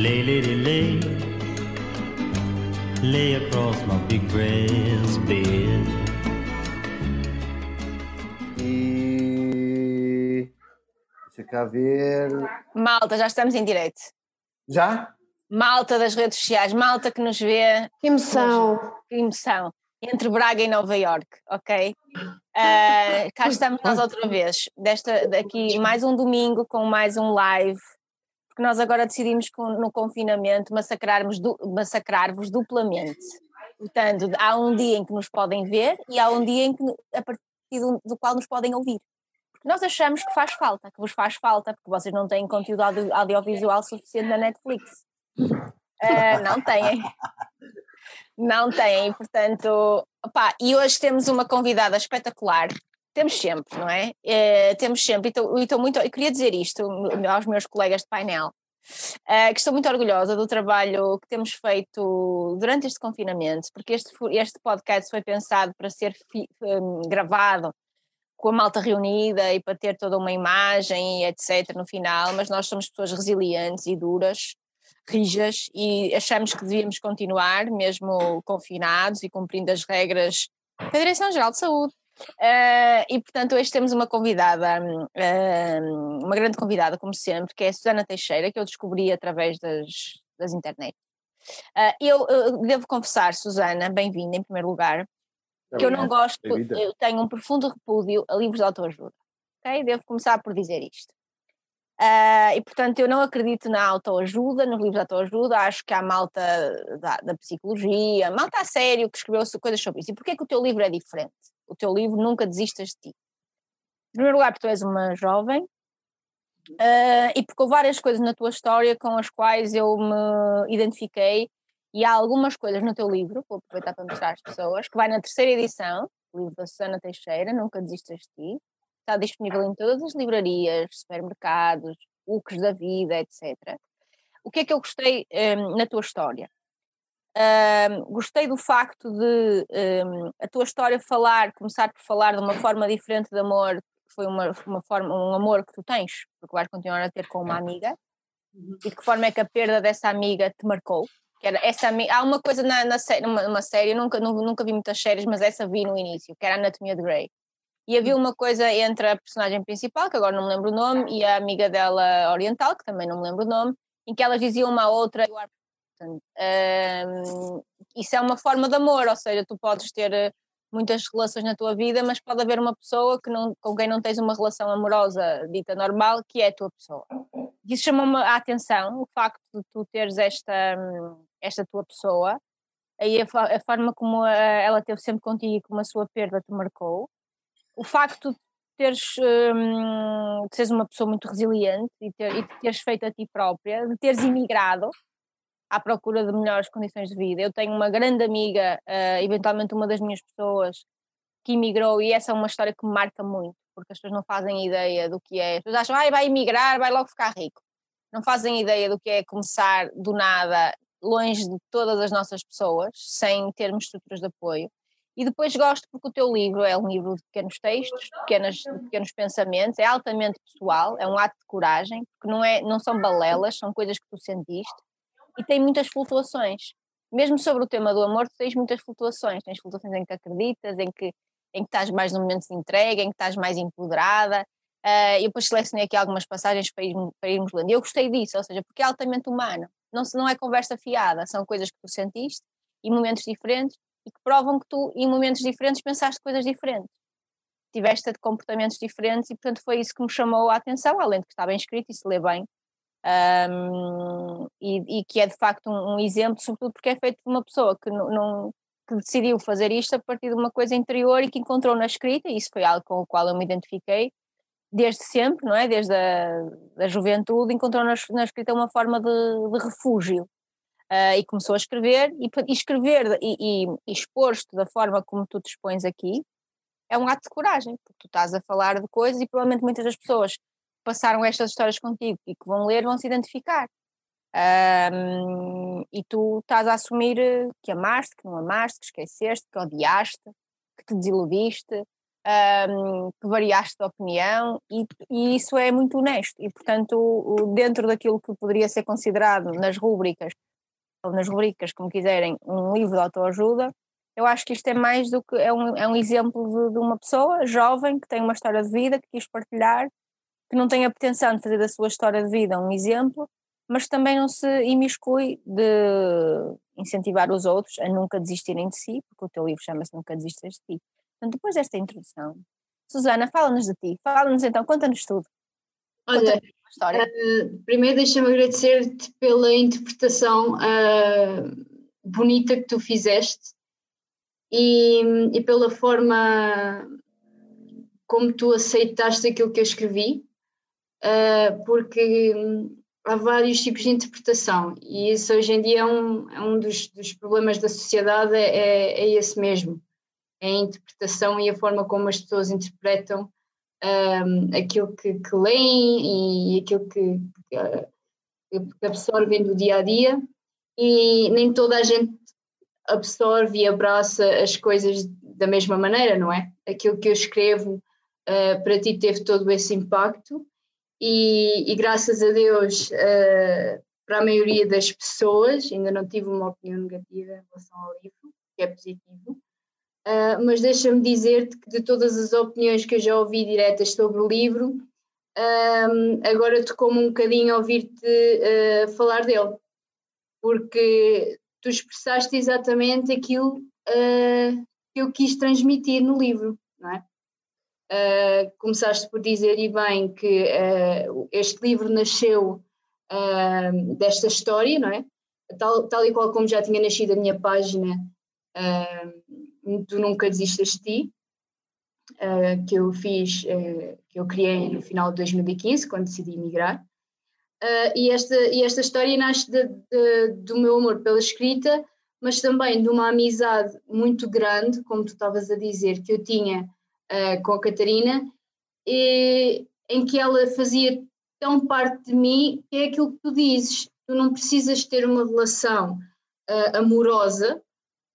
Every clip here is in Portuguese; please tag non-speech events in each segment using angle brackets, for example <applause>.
Lay, lady, lay. Lay across my big breast bed. E. Deixa cá ver. Malta, já estamos em direito. Já? Malta das redes sociais, malta que nos vê. Que emoção! Que emoção. Entre Braga e Nova York, ok? Uh, cá estamos nós outra vez. Desta, daqui mais um domingo com mais um live. Porque nós agora decidimos no confinamento massacrarmos du, massacrar-vos duplamente. Portanto, há um dia em que nos podem ver e há um dia em que, a partir do, do qual nos podem ouvir. Porque nós achamos que faz falta, que vos faz falta, porque vocês não têm conteúdo audio, audiovisual suficiente na Netflix. Uh, <laughs> não têm. Não têm, portanto. Opa, e hoje temos uma convidada espetacular. Temos sempre, não é? Uh, temos sempre, e estou muito. Eu queria dizer isto aos meus colegas de painel, uh, que estou muito orgulhosa do trabalho que temos feito durante este confinamento, porque este, este podcast foi pensado para ser fi, um, gravado com a malta reunida e para ter toda uma imagem e etc. no final, mas nós somos pessoas resilientes e duras rijas e achamos que devíamos continuar, mesmo confinados e cumprindo as regras da Direção-Geral de Saúde. Uh, e portanto, hoje temos uma convidada, uh, uma grande convidada, como sempre, que é a Susana Teixeira, que eu descobri através das, das internet. Uh, eu, eu, devo confessar, Susana, bem-vinda em primeiro lugar, que eu não gosto, eu tenho um profundo repúdio a livros de autoajuda. Okay? Devo começar por dizer isto. Uh, e portanto eu não acredito na autoajuda, nos livros de autoajuda, acho que há malta da, da, psicologia, malta a sério que escreveu coisas sobre isso. E porquê que o teu livro é diferente? O teu livro Nunca Desistas de Ti. Em primeiro lugar, porque tu és uma jovem uh, e porque houve várias coisas na tua história com as quais eu me identifiquei e há algumas coisas no teu livro, vou aproveitar para mostrar às pessoas, que vai na terceira edição, o livro da Susana Teixeira, Nunca Desistas de Ti, está disponível em todas as livrarias, supermercados, UCs da vida, etc. O que é que eu gostei um, na tua história? Gostei do facto de um, a tua história falar, começar por falar de uma forma diferente de amor, que foi uma, uma forma, um amor que tu tens, porque vais continuar a ter com uma amiga, uhum. e de que forma é que a perda dessa amiga te marcou? Que era essa há uma coisa na, na numa, numa série, nunca, nunca vi muitas séries, mas essa vi no início, que era a Anatomia de Grey e havia uma coisa entre a personagem principal, que agora não me lembro o nome, e a amiga dela oriental, que também não me lembro o nome, em que elas diziam uma à outra: um, Isso é uma forma de amor, ou seja, tu podes ter eh, muitas relações na tua vida, mas pode haver uma pessoa que não, com quem não tens uma relação amorosa dita normal, que é a tua pessoa. Isso chamou-me a atenção, o facto de tu teres esta, esta tua pessoa, aí a, a forma como a, ela teve sempre contigo e como a sua perda te marcou o facto de teres, hum, de seres uma pessoa muito resiliente e, ter, e de teres feito a ti própria, de teres imigrado à procura de melhores condições de vida. Eu tenho uma grande amiga, uh, eventualmente uma das minhas pessoas, que imigrou e essa é uma história que me marca muito, porque as pessoas não fazem ideia do que é. As pessoas acham, ah, vai emigrar, vai logo ficar rico. Não fazem ideia do que é começar do nada, longe de todas as nossas pessoas, sem termos estruturas de apoio. E depois gosto porque o teu livro é um livro de pequenos textos, pequenas, de pequenos pensamentos, é altamente pessoal, é um ato de coragem, porque não, é, não são balelas, são coisas que tu sentiste, e tem muitas flutuações. Mesmo sobre o tema do amor, tens muitas flutuações, tens flutuações em que acreditas, em que, em que estás mais no momento de entrega, em que estás mais empoderada, uh, e depois selecionei aqui algumas passagens para, ir, para irmos lendo. E eu gostei disso, ou seja, porque é altamente humano, não, não é conversa fiada, são coisas que tu sentiste, e momentos diferentes, e que provam que tu, em momentos diferentes, pensaste coisas diferentes. Tiveste comportamentos diferentes e, portanto, foi isso que me chamou a atenção, além de que está bem escrito e se lê bem. Um, e, e, que é de facto um, um, exemplo, sobretudo porque é feito de uma pessoa que, não, que decidiu fazer isto a partir de uma coisa interior e que encontrou na escrita, e isso foi algo com o qual eu me identifiquei desde sempre, não é? Desde a da juventude, encontrou na, na escrita uma forma de, de refúgio uh, e começou a escrever, e, e escrever e, e, e expor-te da forma como tu te expões aqui é um ato de coragem, porque tu estás a falar de coisas e provavelmente muitas das pessoas passaram estas histórias contigo e que vão ler vão se identificar. Um, e tu estás a assumir que amaste, que não amaste, que esqueceste, que odiaste, que te desiludiste, um, que variaste de opinião e, e, isso é muito honesto e portanto dentro daquilo que poderia ser considerado nas rubricas ou nas rubricas, como quiserem, um livro de autoajuda, eu acho que isto é mais do que é um, é um exemplo de, de uma pessoa jovem que tem uma história de vida que quis partilhar, que não tem a pretensão de fazer da sua história de vida um exemplo, mas também não se imiscui de incentivar os outros a nunca desistirem de si, porque o teu livro chama-se Nunca Desistas de Ti. Portanto, depois desta introdução, Susana, fala-nos de ti, fala-nos então, conta-nos tudo. Olha, uh, primeiro deixa-me agradecer-te pela interpretação uh, bonita que tu fizeste e, e pela forma como tu aceitaste aquilo que eu escrevi, uh, porque há vários tipos de interpretação e isso hoje em dia é um, é um dos, dos problemas da sociedade, é, é esse mesmo. É a interpretação e a forma como as pessoas interpretam um, aquilo que, que, leem e aquilo que, que, absorvem do dia a dia. E nem toda a gente absorve e abraça as coisas da mesma maneira, não é? Aquilo que eu escrevo uh, para ti teve todo esse impacto e, e graças a Deus uh, para a maioria das pessoas, ainda não tive uma opinião negativa em relação ao livro, que é positivo, Uh, mas deixa-me dizer-te que de todas as opiniões que eu já ouvi diretas sobre o livro, um, agora tocou-me um bocadinho ouvir-te uh, falar dele, porque tu expressaste exatamente aquilo uh, que eu quis transmitir no livro, é? começaste por dizer e bem que este livro nasceu desta história, não é? Tal, tal e qual como já tinha nascido a minha página Tu Nunca Desistas de Ti, uh, que eu fiz, uh, que eu criei no final de 2015, quando decidi emigrar. Uh, e, esta, e esta história nasce de, de, do meu amor pela escrita, mas também de uma amizade muito grande, como tu estavas a dizer, que eu tinha com a Catarina, e, em que ela fazia tão parte de mim, que é aquilo que tu dizes, tu não precisas ter uma relação amorosa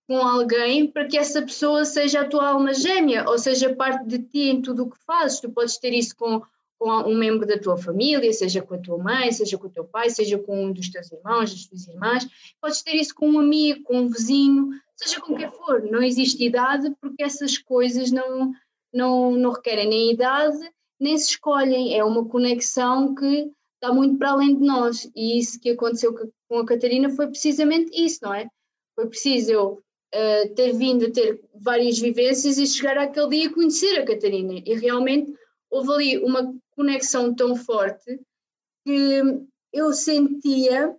com alguém para que essa pessoa seja a tua alma gêmea, ou seja, parte de ti em tudo o que fazes. Tu podes ter isso com, com um membro da tua família, seja com a tua mãe, seja com o teu pai, seja com um dos teus irmãos, das tuas irmãs. Podes ter isso com um amigo, com um vizinho, seja com quem for. Não existe idade porque essas coisas não, não, não requerem nem idade, nem se escolhem. É uma conexão que está muito para além de nós. E isso que aconteceu com a Catarina foi precisamente isso, não é? Foi preciso eu uh, ter vindo a ter várias vivências e chegar àquele dia e conhecer a Catarina. E realmente houve ali uma conexão tão forte que eu sentia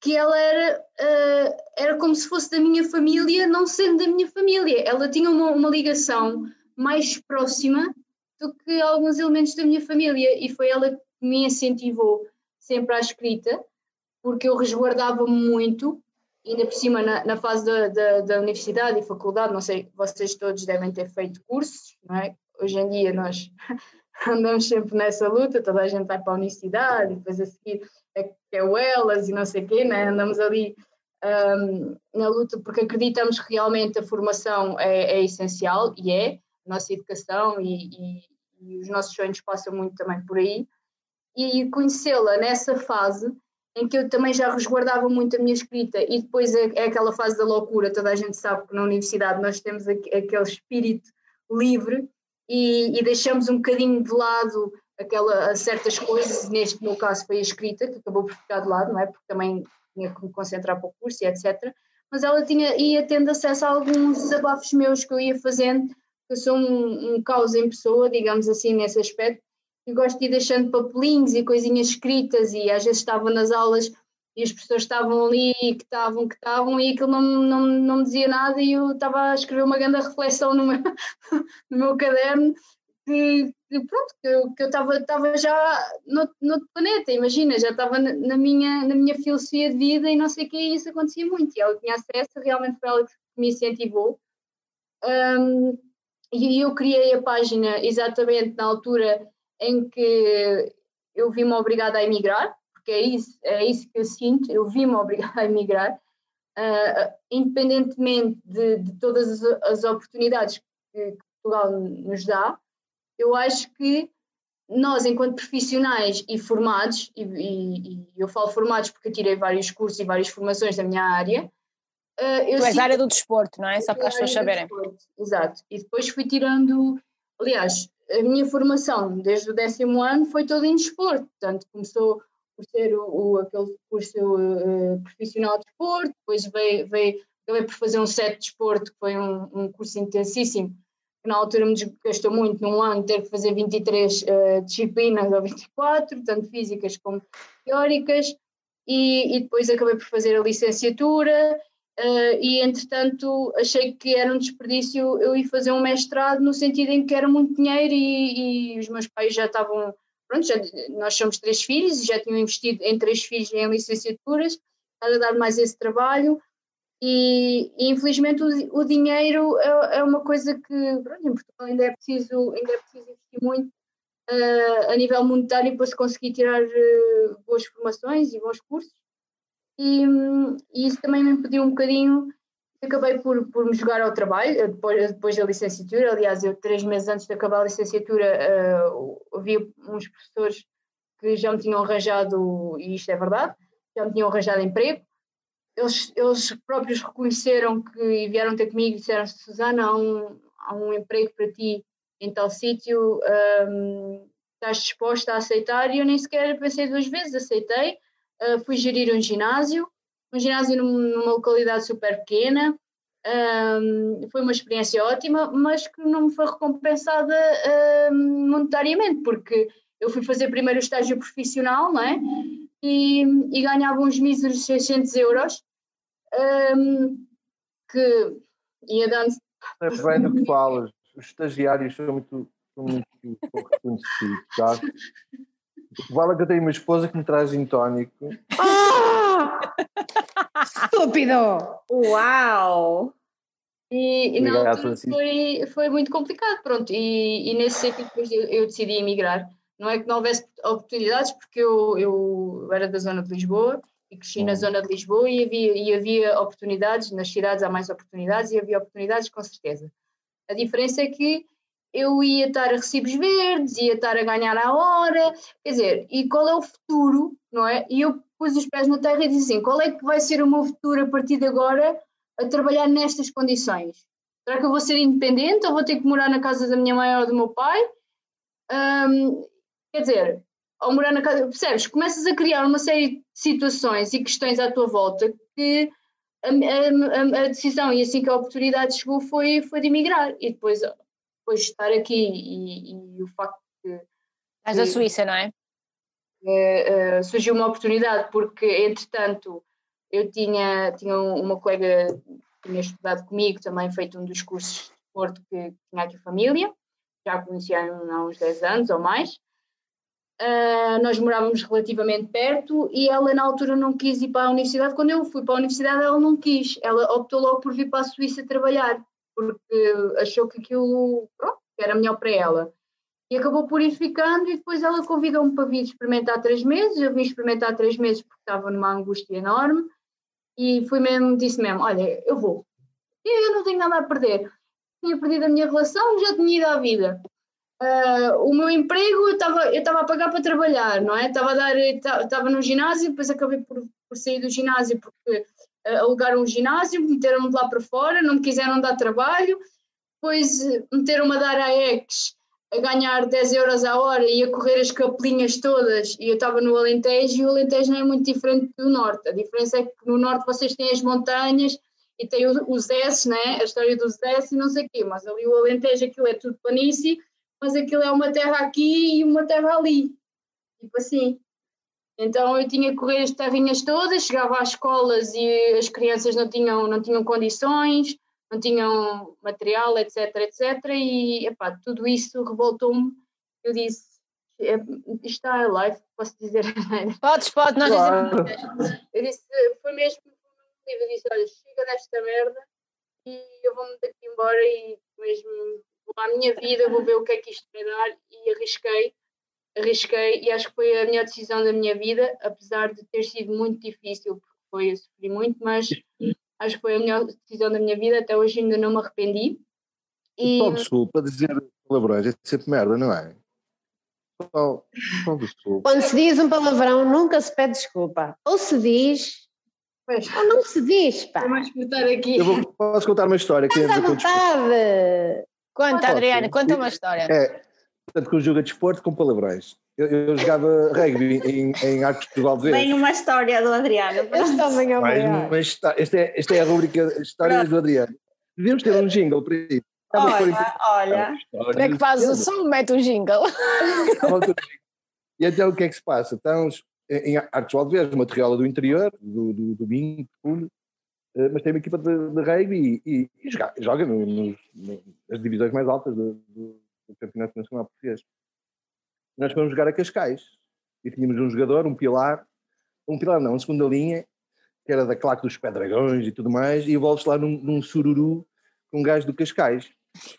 que ela era, uh, era como se fosse da minha família, não sendo da minha família. Ela tinha uma, uma ligação mais próxima do que alguns elementos da minha família e foi ela que me incentivou sempre à escrita, porque eu resguardava muito ainda por cima na, na fase da, da, da, universidade e faculdade, não sei, vocês todos devem ter feito cursos, não é? Hoje em dia nós <laughs> andamos sempre nessa luta, toda a gente vai para a universidade e depois a seguir é, é o elas e não sei o quê, né? andamos ali um, na luta porque acreditamos que realmente a formação é, é essencial e é, nossa educação e, e, e os nossos sonhos passam muito também por aí e conhecê-la nessa fase em que eu também já resguardava muito a minha escrita e depois é, é, aquela fase da loucura, toda a gente sabe que na universidade nós temos aquele espírito livre e, e deixamos um bocadinho de lado aquela, certas coisas, neste meu caso foi a escrita, que acabou por ficar de lado, não é? Porque também tinha que me concentrar para o curso e etc. Mas ela tinha, ia tendo acesso a alguns desabafos meus que eu ia fazendo, eu sou um, um caos em pessoa, digamos assim, nesse aspecto, e gosto de ir deixando papelinhos e coisinhas escritas e às vezes estava nas aulas e as pessoas estavam ali que estavam, que estavam e aquilo não, não, não me dizia nada e eu estava a escrever uma grande reflexão no meu, <laughs> no meu caderno que, pronto, que eu, que eu estava, estava já no, no planeta, imagina, já estava na, na, minha, na minha filosofia de vida e não sei o que e isso acontecia muito e ela tinha acesso, realmente foi ela que me incentivou. Um, e eu criei a página exatamente na altura em que eu vi-me obrigada a emigrar, porque é isso, é isso que eu sinto, eu vi-me obrigada a emigrar, uh, independentemente de, de, todas as, oportunidades que, Portugal nos dá, eu acho que nós, enquanto profissionais e formados, e, e, e, eu falo formados porque tirei vários cursos e várias formações da minha área. Uh, tu és área do desporto, não é? Só para as pessoas saberem. Exato. E depois fui tirando, aliás, a minha formação desde o décimo ano foi toda em desporto, portanto começou por ser o, o aquele curso uh, profissional de desporto, depois veio, veio, acabei por fazer um set de desporto, que foi um, um curso intensíssimo, que na altura me desgastou muito num ano ter que fazer 23 uh, eh, disciplinas ou 24, tanto físicas como teóricas, e, e depois acabei por fazer a licenciatura Uh, e entretanto achei que era um desperdício eu ir fazer um mestrado no sentido em que era muito dinheiro e, e os meus pais já estavam pronto, já, nós somos três filhos e já tinham investido em três filhos em licenciaturas para dar mais esse trabalho. E, e infelizmente o, o dinheiro é, é, uma coisa que pronto, em Portugal ainda é preciso ainda é preciso investir muito uh, a nível monetário para se conseguir tirar uh, boas formações e bons cursos e, e, isso também me impediu um bocadinho. Acabei por, por me jogar ao trabalho, depois, depois da licenciatura. Aliás, eu, três meses antes de acabar a licenciatura, uh, havia uns professores que já me tinham arranjado, e isto é verdade, já me tinham arranjado emprego. Eles, eles próprios reconheceram que e vieram ter comigo e disseram: Susana, há um, há um emprego para ti em tal sítio, um, estás disposta a aceitar? E eu nem sequer pensei duas vezes, aceitei uh, fui gerir um ginásio, um ginásio numa localidade super pequena, um, foi uma experiência ótima, mas que não me foi recompensada um, monetariamente, porque eu fui fazer primeiro o estágio profissional, não é? E, e ganhava uns míseros 600 euros, um, que ia dando. É bem do que falas, os estagiários são muito, são muito pouco reconhecidos, tá? <laughs> Vale que eu tenho uma esposa que me traz gin tónico. Ah! Estúpido! Uau! E, e na altura foi, foi muito complicado, pronto. E, e nesse sentido depois eu, eu, decidi emigrar. Não é que não houvesse oportunidades, porque eu, eu era da zona de Lisboa e cresci na zona de Lisboa e havia, e havia oportunidades, nas cidades há mais oportunidades e havia oportunidades com certeza. A diferença é que eu ia estar a recibos verdes, ia estar a ganhar a hora, quer dizer, e qual é o futuro, não é? E eu pus os pés na terra e disse assim, qual é que vai ser o meu futuro a partir de agora a trabalhar nestas condições? Será que eu vou ser independente ou vou ter que morar na casa da minha mãe ou do meu pai? Quer dizer, ao morar na casa, percebes? Começas a criar uma série de situações e questões à tua volta que a, a, a, decisão e assim que a oportunidade chegou foi, foi de emigrar. E depois depois de estar aqui e, e o facto de. Estás da Suíça, não é? Uh, uh, surgiu uma oportunidade porque, entretanto, eu tinha, tinha uma colega que tinha estudado comigo, também feito um dos cursos de Porto que tinha aqui família, já a conhecia há uns 10 anos ou mais. Uh, nós morávamos relativamente perto e ela na altura não quis ir para a universidade. Quando eu fui para a universidade, ela não quis. Ela optou logo por vir para a Suíça trabalhar porque achou que aquilo pronto, era melhor para ela. E acabou por ir ficando e depois ela convidou-me para vir experimentar três meses. Eu vim experimentar três meses porque estava numa angústia enorme e fui mesmo, disse mesmo, olha, eu vou. Eu não tenho nada a perder. Tinha perdido a minha relação, já tinha ido à vida. Uh, o meu emprego eu estava eu estava a pagar para trabalhar, não é? Estava a dar, estava no ginásio, depois acabei por, por sair do ginásio porque alugaram um ginásio, meteram-me lá para fora, não me quiseram dar trabalho, depois eh, meteram-me a dar a ex a ganhar 10 euros a hora e a correr as capelinhas todas. E eu estava no Alentejo e o Alentejo não é muito diferente do Norte, a diferença é que no Norte vocês têm as montanhas e tem os S, né? a história dos S e não sei o quê, mas ali o Alentejo aquilo é tudo planície, mas aquilo é uma terra aqui e uma terra ali, tipo assim. Então eu tinha que correr as terrinhas todas, chegava às escolas e as crianças não tinham, não tinham condições, não tinham material, etc, etc. E epá, tudo isso revoltou-me. Eu disse, é, isto está live, posso dizer? <laughs> Podes, pode, nós claro. dizemos. Eu disse, foi mesmo eu disse, olha, chega desta merda e eu vou-me daqui embora e mesmo vou à minha vida, vou ver o que é que isto vai dar e arrisquei arrisquei e acho que foi a melhor decisão da minha vida, apesar de ter sido muito difícil, porque foi, eu sofri muito, mas acho que foi a melhor decisão da minha vida, até hoje ainda não me arrependi. E Só desculpa dizer palavrões, é sempre merda, não é? Só, só desculpa. Quando se diz um palavrão, nunca se pede desculpa. Ou se diz, pois, ou não se diz, pá. vamos botar aqui. Eu vou, posso contar uma história Estás à desporto. vontade. Conta? Adriana, conta uma história. É, portanto, conjuga desporto com palavrões. Eu, eu jogava rugby em, em Arcos de uma história do Adriano. Este homem é o histó- Esta é, esta é a rubrica Histórias do Adriano. Devíamos ter um jingle para isso. Olha, olha. Como é que fazes o som? Mete o jingle. E então o que é que se passa? Estamos em Arcos de Valdevez, uma terriola do interior, do, do, do Minho, Puno, eh, mas tem uma equipa de, de rugby e, e- e joga, joga nas divisões mais altas do, do- do Campeonato Nacional Português. Nós fomos jogar a Cascais e tínhamos um jogador, um pilar, um pilar não, uma segunda linha, que era da claque dos Pedragões e tudo mais, e envolves lá num, num sururu com um gajo do Cascais.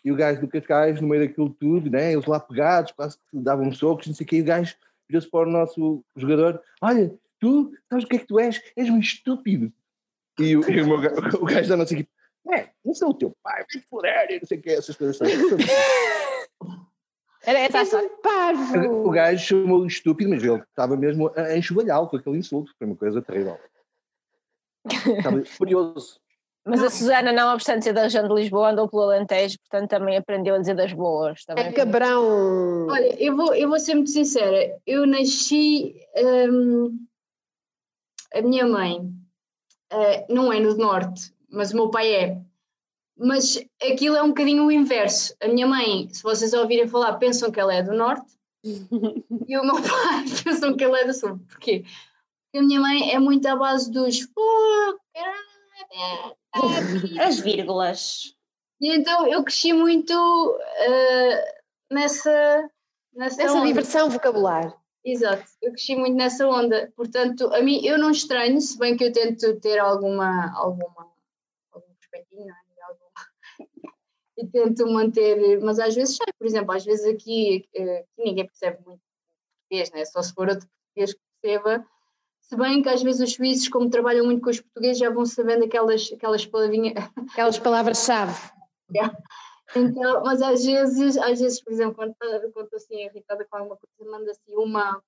E o gajo do Cascais, no meio daquilo tudo, né, eles lá pegados, quase que davam socos, não sei o que, e o gajo virou-se para o nosso jogador: Olha, tu, sabes o que é que tu és? És um estúpido. E o, e o, meu <laughs> o gajo da nossa equipe: É, não sou o teu pai, vai furar, e não sei o que, essas coisas. <laughs> Era essa a És história. um parvo. O gajo chamou-o estúpido, mas ele estava mesmo a enxovalhá-lo com aquele insulto, foi uma coisa terrível. Estava <laughs> furioso. Mas a Susana, não obstante ser da região de Lisboa, andou pelo Alentejo, portanto também aprendeu a dizer das boas. Também. É cabrão. Olha, eu vou, eu vou ser muito sincera. Eu nasci. hum, a minha mãe eh, não é no norte, mas o meu pai é. Mas aquilo é um bocadinho o inverso. A minha mãe, se vocês ouvirem falar, pensam que ela é do norte <laughs> e o meu pai <laughs> pensam que ele é do sul. Porquê? Porque a minha mãe é muito à base dos. "Oh, caralho, As vírgulas. E então eu cresci muito eh, nessa, nessa, Essa onda. diversão vocabular. Exato, eu cresci muito nessa onda. Portanto, a mim eu não estranho, se bem que eu tento ter alguma, alguma, algum respeitinho, não é? Alguma- e tento manter, mas às vezes sai, por exemplo, às vezes aqui, eh, aqui ninguém percebe muito português, né? só se for outro português que perceba. Se bem que às vezes os suíços, como trabalham muito com os portugueses, já vão sabendo aquelas, aquelas palavrinhas, <laughs> Aquelas palavras-chave. Então, mas às vezes, às vezes, por exemplo, quando estou quando estou assim irritada com alguma coisa, manda assim uma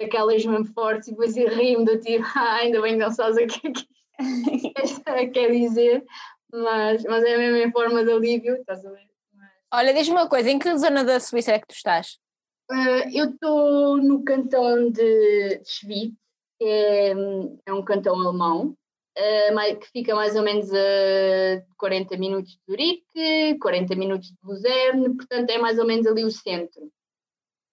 daquelas mesmo fortes e depois rimo do tipo, <laughs> ah, ainda bem que não sabes o que <laughs> é que quer dizer, mas, mas é a mesma forma de alívio, estás a ver? Mas, Olha, diz-me uma coisa, em que zona da Suíça é que tu estás? eh, eu estou no cantão de, Schwyz, que é, é um cantão alemão, mai- que fica mais ou menos a 40 minutos de Zurique, 40 minutos de Luzerne, portanto é mais ou menos ali o centro.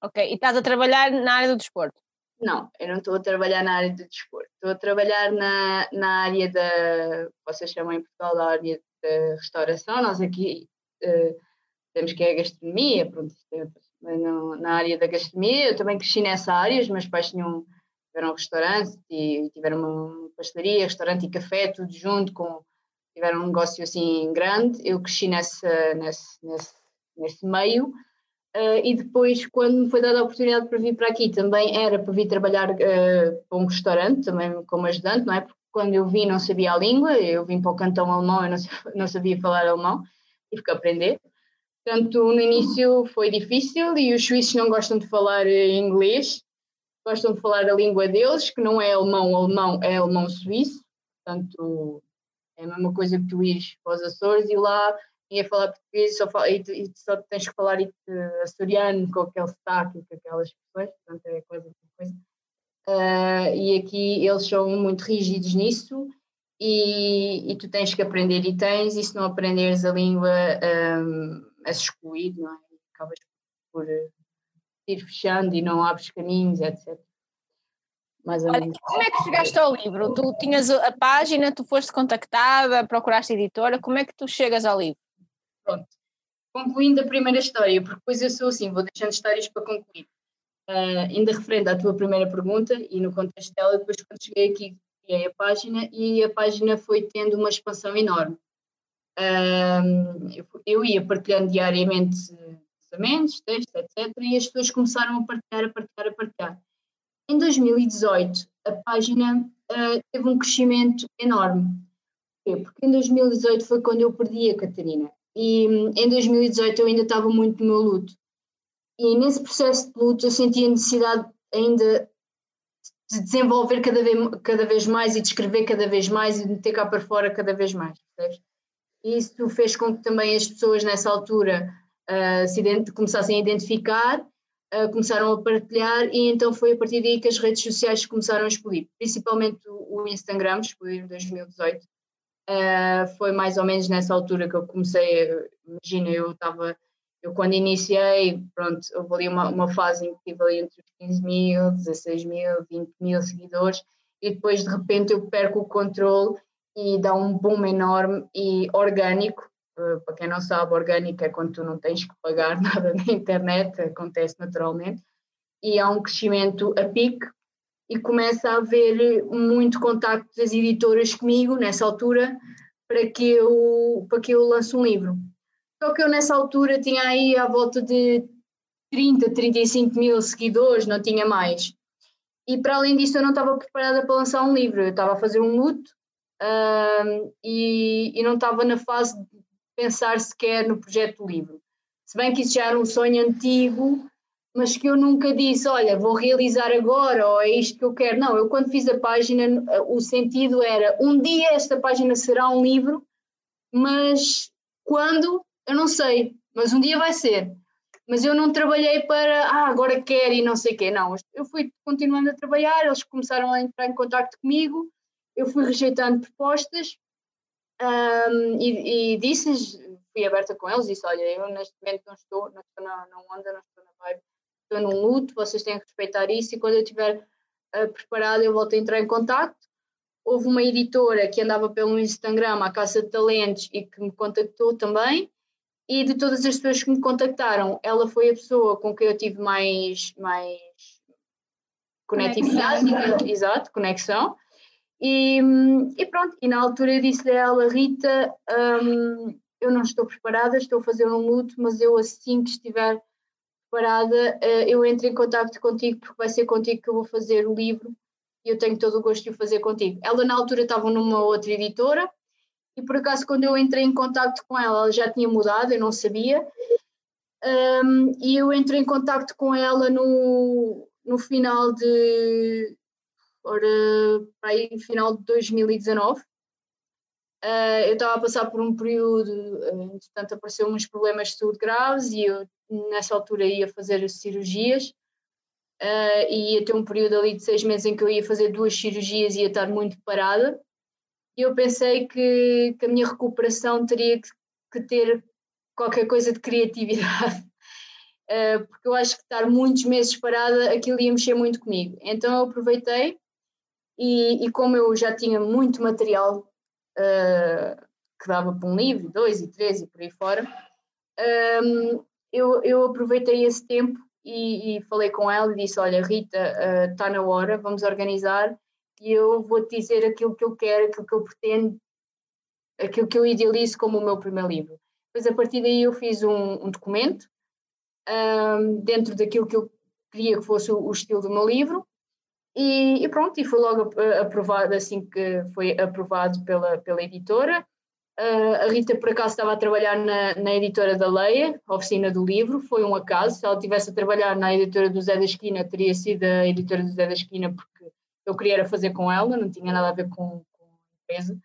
Ok, e estás a trabalhar na área do desporto? Não, eu não estou a trabalhar na área de desporto, estou a trabalhar na, na área da, vocês chamam em Portugal da área da restauração, nós aqui eh, temos que é a gastronomia, pronto, mas na área da gastronomia, eu também cresci nessa área, os meus pais tinham, tiveram um restaurante e tiveram uma pastelaria, restaurante e café, tudo junto, com, tiveram um negócio assim grande, eu cresci nessa, nesse, nesse, nesse meio, Uh, e depois, quando me foi dada a oportunidade para vir para aqui, também era para vir trabalhar uh, para um restaurante, também como ajudante, não é? Porque quando eu vim não sabia a língua, eu vim para o cantão alemão, eu não, <laughs> não sabia falar alemão, tive que aprender. Portanto, no início foi difícil e os suíços não gostam de falar eh, inglês, gostam de falar a língua deles, que não é alemão alemão, é alemão suíço. Portanto, é a mesma coisa que tu ires para os Açores e lá ia falar português só fala, e, tu- e só tens que falar e- açoriano com aquele sotaque e com aquelas expressões, portanto é quase a mesma coisa. Ah, e aqui eles são muito rígidos nisso e, e tu tens que aprender e tens, e se não aprenderes a língua um, és excluído, não é? Acabas por eh, ir fechando e não abres caminhos, etc. Mais ou menos. como é que chegaste ao livro? Tu tinhas a página, tu foste contactada, procuraste editora, como é que tu chegas ao livro? Pronto. Concluindo a primeira história, porque depois eu sou assim, vou deixando histórias para concluir. Ah, ainda referente à tua primeira pergunta e no contexto dela, depois quando cheguei aqui criei a página e a página foi tendo uma expansão enorme. Ah, eu, ia partilhando diariamente pensamentos, textos, etc. E as pessoas começaram a partilhar, a partilhar, a partilhar. Em 2018, a página ah, teve um crescimento enorme. Porquê? Porque em 2018 foi quando eu perdi a Catarina. E hum, em 2018 eu ainda estava muito no meu luto. E nesse processo de luto eu senti a necessidade ainda de desenvolver cada vez, cada vez mais e de escrever cada vez mais e de meter cá para fora cada vez mais. Percebes? E isso fez com que também as pessoas nessa altura uh, se começassem a identificar, uh, começaram a partilhar e então foi a partir daí que as redes sociais começaram a explodir, principalmente o, o Instagram, explodiu em 2018. Uh, foi mais ou menos nessa altura que eu comecei, imagina, eu estava eu quando iniciei, pronto, houve ali uma, uma fase em que tive ali entre 15 mil, 16 mil, 20 mil seguidores e depois de repente eu perco o controle e dá um boom enorme e orgânico. Uh, para quem não sabe, orgânico é quando tu não tens que pagar <laughs> nada na internet, acontece naturalmente, e há um crescimento a pique e começa a haver muito contacto das editoras comigo nessa altura para que eu, para que eu lance um livro. Só que eu nessa altura tinha aí à volta de 30, 35 mil seguidores, não tinha mais. E para além disso eu não estava preparada para lançar um livro, eu estava a fazer um luto um, e, e, não estava na fase de pensar sequer no projeto do livro. Se bem que isso já era um sonho antigo, mas que eu nunca disse, olha, vou realizar agora, ou é isto que eu quero. Não, eu quando fiz a página, o sentido era, um dia esta página será um livro, mas quando, eu não sei, mas um dia vai ser. Mas eu não trabalhei para, ah, agora quero e não sei o quê. Não, eu fui continuando a trabalhar, eles começaram a entrar em contato comigo, eu fui rejeitando propostas um, e, e disse fui aberta com eles, disse, olha, eu neste momento não estou, não estou na, na onda, não estou na vibe, estou num luto, vocês têm que respeitar isso e quando eu estiver uh, preparada eu volto a entrar em contato. Houve uma editora que andava pelo Instagram, a Caça de Talentos, e que me contactou também, e de todas as pessoas que me contactaram, ela foi a pessoa com quem eu tive mais, mais conectividade, conexão. <laughs> exato, conexão. E, e, pronto, e na altura eu disse a ela, Rita, um, eu não estou preparada, estou a fazer um luto, mas eu assim que estiver preparada, uh, eu entro em contato contigo, porque vai ser contigo que eu vou fazer o livro e eu tenho todo o gosto de o fazer contigo. Ela na altura estava numa outra editora e por acaso quando eu entrei em contato com ela, ela já tinha mudado, eu não sabia, um, e eu entrei em contato com ela no, no final de ora, para aí final de 2019. Uh, ah, eu estava a passar por um período, uh, entretanto apareceram uns problemas de saúde graves e eu nessa altura ia fazer cirurgias uh, e ia ter um período ali de seis meses em que eu ia fazer duas cirurgias e ia estar muito parada. E eu pensei que, que a minha recuperação teria que, que ter qualquer coisa de criatividade uh, <laughs> porque eu acho que estar muitos meses parada aquilo ia mexer muito comigo. Então eu aproveitei e, e como eu já tinha muito material uh, que dava para um livro, dois e três e por aí fora, um, eu, eu aproveitei esse tempo e, e, falei com ela e disse: Olha, Rita, está uh, na hora, vamos organizar e eu vou-te dizer aquilo que eu quero, aquilo que eu pretendo, aquilo que eu idealizo como o meu primeiro livro. Depois, a partir daí, eu fiz um, um documento um, dentro daquilo que eu queria que fosse o, o estilo do meu livro e, e, pronto, e foi logo aprovado assim que foi aprovado pela, pela editora. Uh, a Rita, por acaso, estava a trabalhar na, na editora da Leia, a oficina do livro, foi um acaso. Se ela estivesse a trabalhar na editora do Zé da Esquina, teria sido a editora do Zé da Esquina, porque eu queria fazer com ela, não tinha nada a ver com, com a empresa.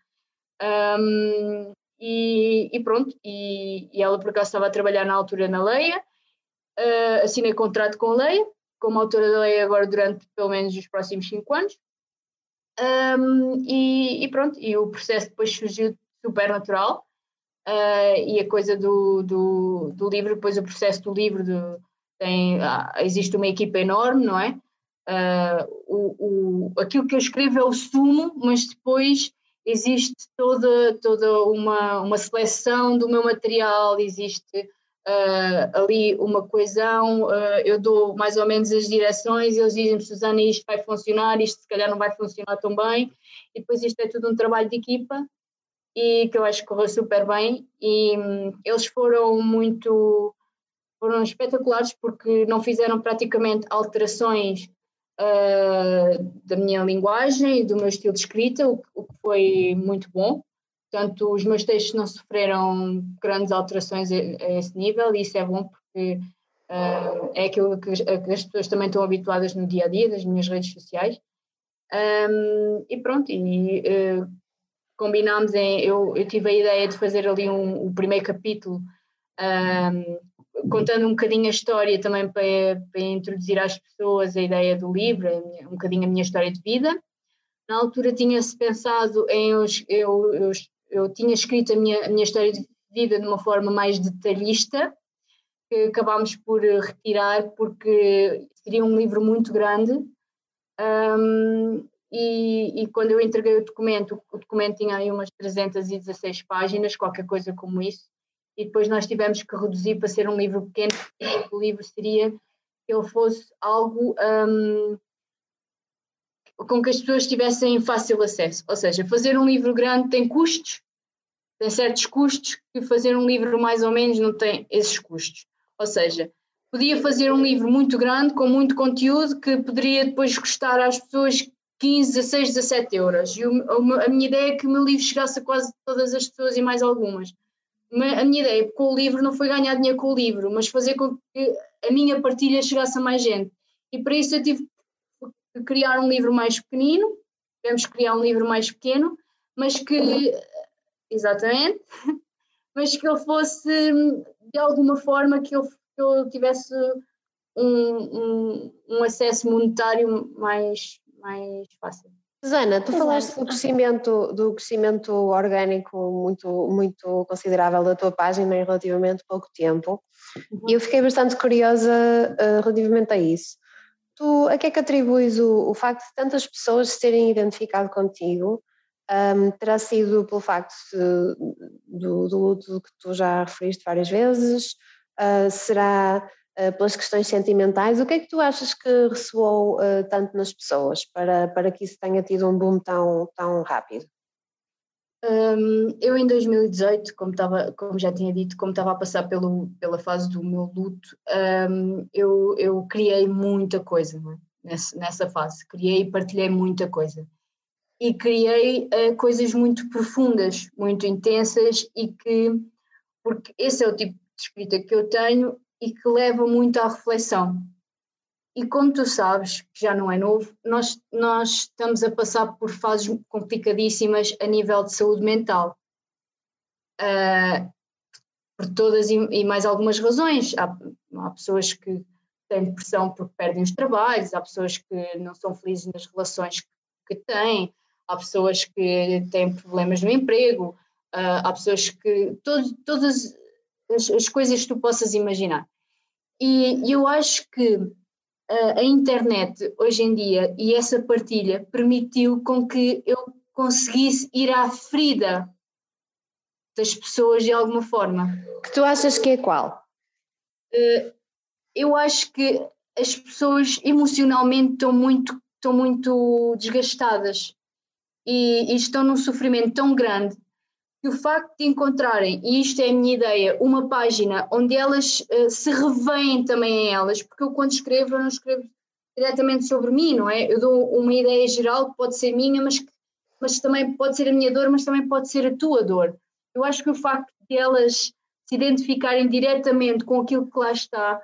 Um, e, e, pronto, e, e, ela por acaso estava a trabalhar na altura na Leia, uh, assinei contrato com a Leia, como autora da lei agora durante pelo menos os próximos cinco anos. Um, e, e, pronto, e o processo depois surgiu super natural. Uh, e a coisa do, do, do, livro, depois o processo do livro, do, tem, ah, existe uma equipa enorme, não é? Uh, o, o, aquilo que eu escrevo é o sumo, mas depois existe toda, toda uma, uma seleção do meu material, existe uh, ali uma coesão, eu dou mais ou menos as direções, eles dizem-me, Susana, isto vai funcionar, isto se calhar não vai funcionar tão bem, e depois isto é tudo um trabalho de equipa, e que eu acho que correu super bem, e um, eles foram muito, foram espetaculares porque não fizeram praticamente alterações uh, da minha linguagem e do meu estilo de escrita, o, o que foi muito bom, portanto, os meus textos não sofreram grandes alterações a, a esse nível, e isso é bom porque uh, é aquilo que, que, as pessoas também estão habituadas no dia a dia, nas minhas redes sociais. Um, e pronto, e uh, combinámos em. Eu, eu tive a ideia de fazer ali um, o primeiro capítulo, um, contando um bocadinho a história também para, para introduzir às pessoas a ideia do livro, um bocadinho a minha história de vida. Na altura tinha-se pensado em. Eu, eu, eu, eu, tinha escrito a minha, a minha história de vida de uma forma mais detalhista, que acabámos por retirar porque seria um livro muito grande. Um, e, e, quando eu entreguei o documento, o documento tinha aí umas 316 páginas, qualquer coisa como isso, e depois nós tivemos que reduzir para ser um livro pequeno, o livro seria que ele fosse algo um, com que as pessoas tivessem fácil acesso. Ou seja, fazer um livro grande tem custos, tem certos custos, que fazer um livro mais ou menos não tem esses custos. Ou seja, podia fazer um livro muito grande, com muito conteúdo, que poderia depois custar às pessoas 15, 16, 17 euros. E o, a minha ideia é que o meu livro chegasse a quase todas as pessoas e mais algumas. A minha ideia com o livro não foi ganhar dinheiro com o livro, mas fazer com que a minha partilha chegasse a mais gente. E para isso eu tive que criar um livro mais pequenino, tivemos que criar um livro mais pequeno, mas que, exatamente, <laughs> mas que ele fosse de alguma forma que eu, que eu tivesse um, um, um acesso monetário mais, mais fácil. Susana, tu falaste do crescimento, do crescimento orgânico muito, muito considerável da tua página em relativamente pouco tempo uhum. e eu fiquei bastante curiosa uh, relativamente a isso. Tu, a que é que atribuis o, o facto de tantas pessoas se terem identificado contigo? Um, terá sido pelo facto de, do, do luto que tu já referiste várias vezes? Uh, será pelas questões sentimentais. O que é que tu achas que ressoou uh, tanto nas pessoas para, para que isso tenha tido um boom tão, tão rápido? Um, eu em 2018, como, tava, como já tinha dito, como estava a passar pelo, pela fase do meu luto, um, eu, eu criei muita coisa é? nessa, nessa fase, criei e partilhei muita coisa. E criei uh, coisas muito profundas, muito intensas e que, porque esse é o tipo de escrita que eu tenho e que leva muito à reflexão. E como tu sabes, que já não é novo, nós, nós estamos a passar por fases complicadíssimas a nível de saúde mental. Uh, por todas e, e, mais algumas razões. Há, há, pessoas que têm depressão porque perdem os trabalhos, há pessoas que não são felizes nas relações que, têm, há pessoas que têm problemas no emprego, uh, há pessoas que. Todo, todas as, as coisas que tu possas imaginar. E eu acho que a, a internet hoje em dia e essa partilha permitiu com que eu conseguisse ir à ferida das pessoas de alguma forma. Que tu achas que é qual? Uh, eu acho que as pessoas emocionalmente estão muito, estão muito desgastadas e, e estão num sofrimento tão grande que o facto de encontrarem, e isto é a minha ideia, uma página onde elas uh, se revêem também em elas, porque eu quando escrevo, eu não escrevo diretamente sobre mim, não é? Eu dou uma ideia geral que pode ser minha, mas, mas também pode ser a minha dor, mas também pode ser a tua dor. Eu acho que o facto de elas se identificarem diretamente com aquilo que lá está,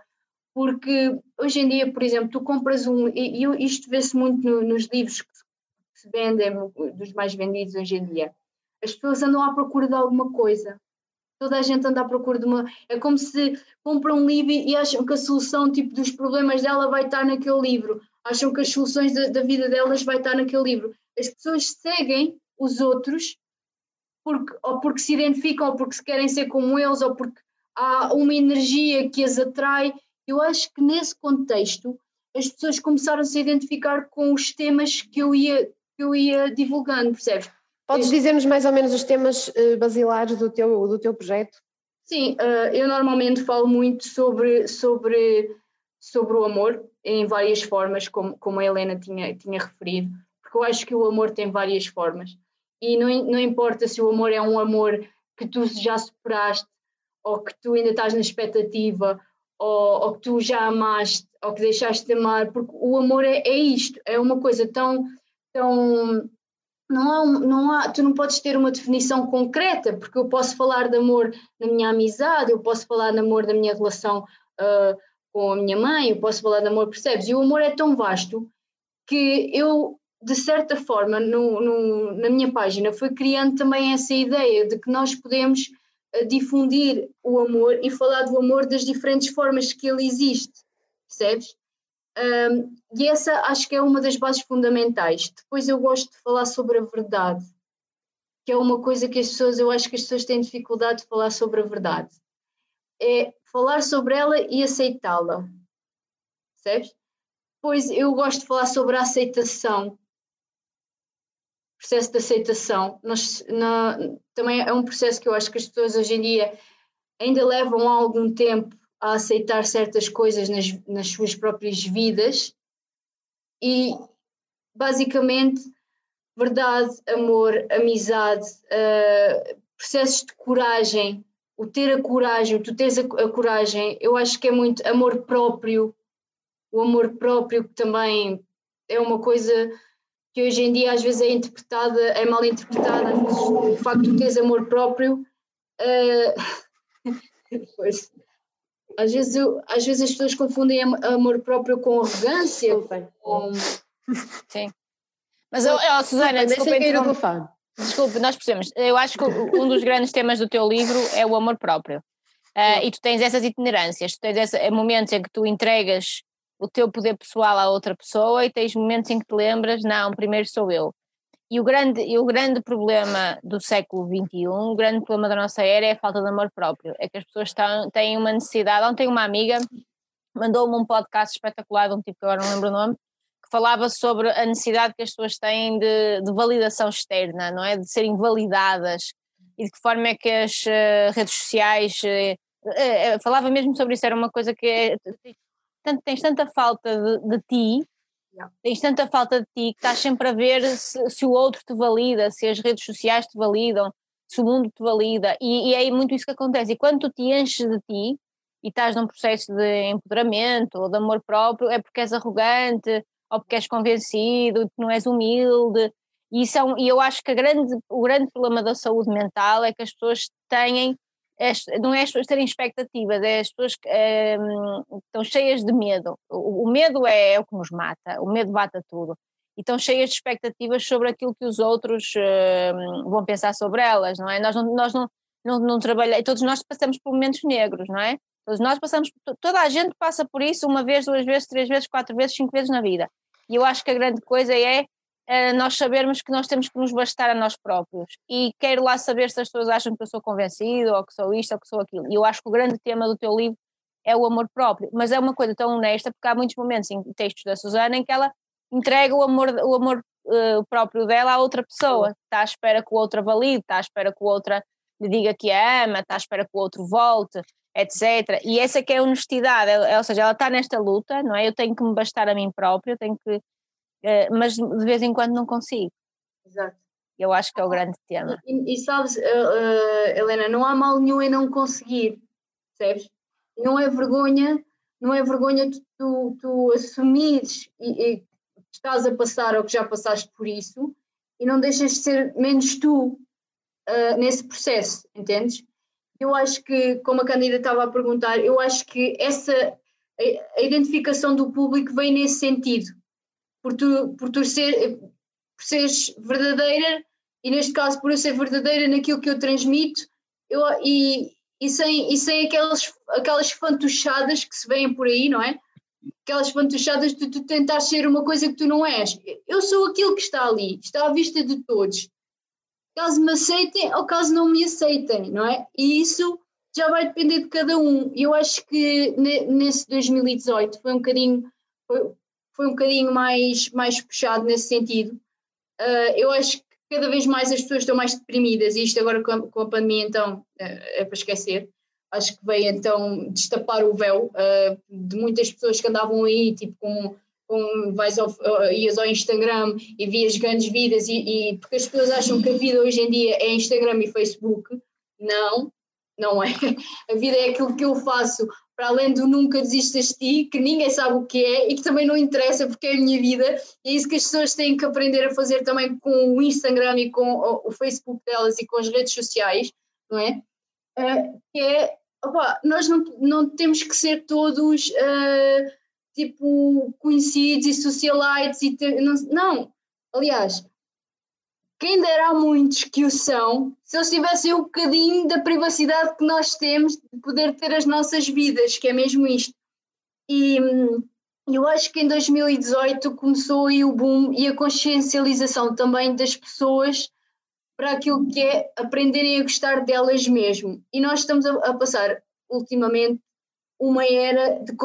porque hoje em dia, por exemplo, tu compras um, e, e isto vê-se muito no, nos livros que se vendem, dos mais vendidos hoje em dia as pessoas andam à procura de alguma coisa. Toda a gente anda à procura de uma. É como se compram um livro e acham que a solução tipo, dos problemas dela vai estar naquele livro. Acham que as soluções da, da vida delas vai estar naquele livro. As pessoas seguem os outros porque, ou porque se identificam, ou porque se querem ser como eles, ou porque há uma energia que as atrai. Eu acho que nesse contexto as pessoas começaram a se identificar com os temas que eu ia, que eu ia divulgando, percebes? Podes dizer-nos mais ou menos os temas uh, basilares do teu, do teu projeto? Sim, uh, eu normalmente falo muito sobre, sobre, sobre o amor em várias formas, como, como a Helena tinha, tinha referido, porque eu acho que o amor tem várias formas. E não, não importa se o amor é um amor que tu já superaste, ou que tu ainda estás na expectativa, ou, ou que tu já amaste, ou que deixaste de amar, porque o amor é, é isto, é uma coisa tão, tão não há, não há, tu não podes ter uma definição concreta, porque eu posso falar de amor na minha amizade, eu posso falar de amor na minha relação ah, com a minha mãe, eu posso falar de amor, percebes? E o amor é tão vasto que eu, de certa forma, no, no- na minha página, fui criando também essa ideia de que nós podemos ah, difundir o amor e falar do amor das diferentes formas que ele existe, percebes? Um, e essa acho que é uma das bases fundamentais. Depois eu gosto de falar sobre a verdade, que é uma coisa que as pessoas, eu acho que as pessoas têm dificuldade de falar sobre a verdade. É falar sobre ela e aceitá-la. Percebes? Depois eu gosto de falar sobre a aceitação. Processo de aceitação. Nós, na- também é um processo que eu acho que as pessoas hoje em dia ainda levam algum tempo a aceitar certas coisas nas, nas suas próprias vidas. E basicamente verdade, amor, amizade, eh, processos de coragem, o ter a coragem, tu teres a, a coragem, eu acho que é muito amor próprio, o amor próprio que também é uma coisa que hoje em dia às vezes é interpretada, é mal interpretada, vezes o facto de teres amor próprio <laughs> pois, às vezes, eu- às vezes as pessoas confundem am- amor próprio com arrogância, com Mas, oh, oh, Susana, desculpa, interrom- telefone. desculpe, nós percebemos. Eu acho que um dos grandes temas do teu livro é o amor próprio. Ah, e tu tens essas itinerâncias, tu tens essa, é momentos em que tu entregas o teu poder pessoal a outra pessoa e tens momentos em que te lembras, não, primeiro sou eu. E o grande, e o grande problema do século XXI, o grande problema da nossa era é a falta de amor próprio. É que as pessoas têm uma necessidade. Ontem uma amiga mandou-me um podcast espetacular de um tipo que agora não lembro o nome, que falava sobre a necessidade que as pessoas têm de, de validação externa, não é? De serem validadas e de que forma é que as eh, redes sociais. eh, eh, falava mesmo sobre isso, era uma coisa que é, tanto, tens tanta falta de, de ti. Tens tanta falta de ti que estás sempre a ver se, se o outro te valida, se as redes sociais te validam, se o mundo te valida, e, e é muito isso que acontece. E quando tu te enches de ti e estás num processo de empoderamento ou de amor próprio, é porque és arrogante ou porque és convencido, que não és humilde. E, isso é e eu acho que grande, o grande problema da saúde mental é que as pessoas têm, não é as pessoas terem expectativas, é as pessoas que hum, estão cheias de medo. O, medo é, é o que nos mata, o medo bate a tudo. E estão cheias de expectativas sobre aquilo que os outros hum, vão pensar sobre elas, não é? Nós não, nós não, não, não trabalhamos, todos nós passamos por momentos negros, não é? Todos nós passamos, toda a gente passa por isso uma vez, duas vezes, três vezes, quatro vezes, cinco vezes na vida. E eu acho que a grande coisa é eh, nós sabermos que nós temos que nos bastar a nós próprios. E quero lá saber se as pessoas acham que eu sou convencido, ou que sou isto, ou que sou aquilo. E eu acho que o grande tema do teu livro é o amor próprio. Mas é uma coisa tão honesta, porque há muitos momentos em textos da Susana em que ela entrega o amor, o amor eh, próprio dela a outra pessoa. Está à espera que o outro valide, está à espera que o outro lhe diga que a ama, está à espera que o outro volte, etc. E essa que é a honestidade, ou seja, ela está nesta luta, não é? Eu tenho que me bastar a mim própria, eu tenho que, mas de vez em quando não consigo. Exato. Eu acho que é o grande tema. E, e sabes, uh, uh, Helena, não há mal nenhum em não conseguir, percebes? Não é vergonha, não é vergonha tu, tu, tu assumires e, e estás a passar ou que já passaste por isso e não deixas de ser menos tu uh, nesse processo, entendes? Eu acho que, como a Cândida estava a perguntar, eu acho que essa a, a identificação do público vem nesse sentido, por tu, por tu ser, por seres verdadeira e neste caso por eu ser verdadeira naquilo que eu transmito eu, e, e sem, e sem aquelas, aquelas fantochadas que se veem por aí, não é? Aquelas fantochadas de tu tentar ser uma coisa que tu não és. Eu sou aquilo que está ali, está à vista de todos. Caso me aceitem ou caso não me aceitem, não é? E isso já vai depender de cada um. Eu acho que ne- nesse 2018 foi um bocadinho, foi, foi um bocadinho mais, mais puxado nesse sentido. Uh, eu acho que cada vez mais as pessoas estão mais deprimidas e isto agora com a, com a pandemia então é, é para esquecer. Acho que veio então destapar o véu uh, de muitas pessoas que andavam aí, tipo com, com vais ao, ias ao Instagram e vias grandes vidas e, e porque as pessoas acham que a vida hoje em dia é Instagram e Facebook. Não, não é. <laughs> A vida é aquilo que eu faço para além do nunca desistas de ti, que ninguém sabe o que é e que também não interessa porque é a minha vida, e é isso que as pessoas têm que aprender a fazer também com o Instagram e com o, Facebook delas e com as redes sociais, não é? Uh, que é, opa, nós não, não temos que ser todos uh, tipo conhecidos e socialites e ter, não, não, aliás, quem dera a muitos que o são, se eles tivessem um bocadinho da privacidade que nós temos de poder ter as nossas vidas, que é mesmo isto. E hum, eu acho que em 2018 começou aí o boom e a consciencialização também das pessoas para aquilo que é aprenderem a gostar delas mesmo. E nós estamos a, a passar ultimamente uma era de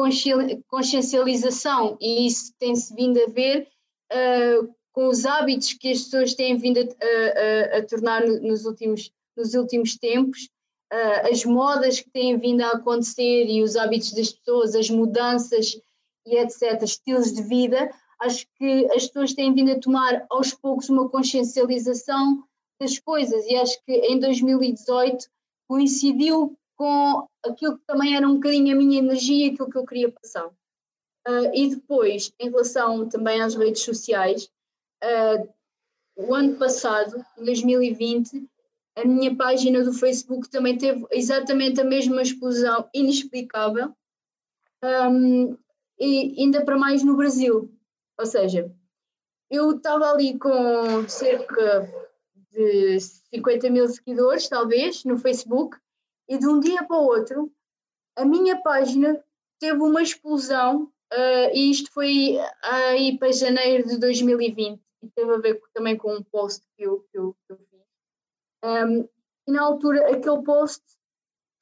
consciencialização e isso tem-se vindo a ver uh, com os hábitos que as pessoas têm vindo a, a, a tornar nos últimos, nos últimos tempos, uh, as modas que têm vindo a acontecer e os hábitos das pessoas, as mudanças e etc., estilos de vida, acho que as pessoas têm vindo a tomar aos poucos uma consciencialização das coisas e acho que em 2018 coincidiu com aquilo que também era um bocadinho a minha energia, aquilo que eu queria passar. Uh, e depois, em relação também às redes sociais, uh, o ano passado, em 2020, a minha página do Facebook também teve exatamente a mesma explosão inexplicável, um, e ainda para mais no Brasil. Ou seja, eu estava ali com cerca de 50 mil seguidores, talvez, no Facebook, e de um dia para o outro, a minha página teve uma explosão, uh, e isto foi aí para janeiro de 2020 e teve a ver também com um post que eu, que eu, que eu fiz. Um, e na altura, aquele post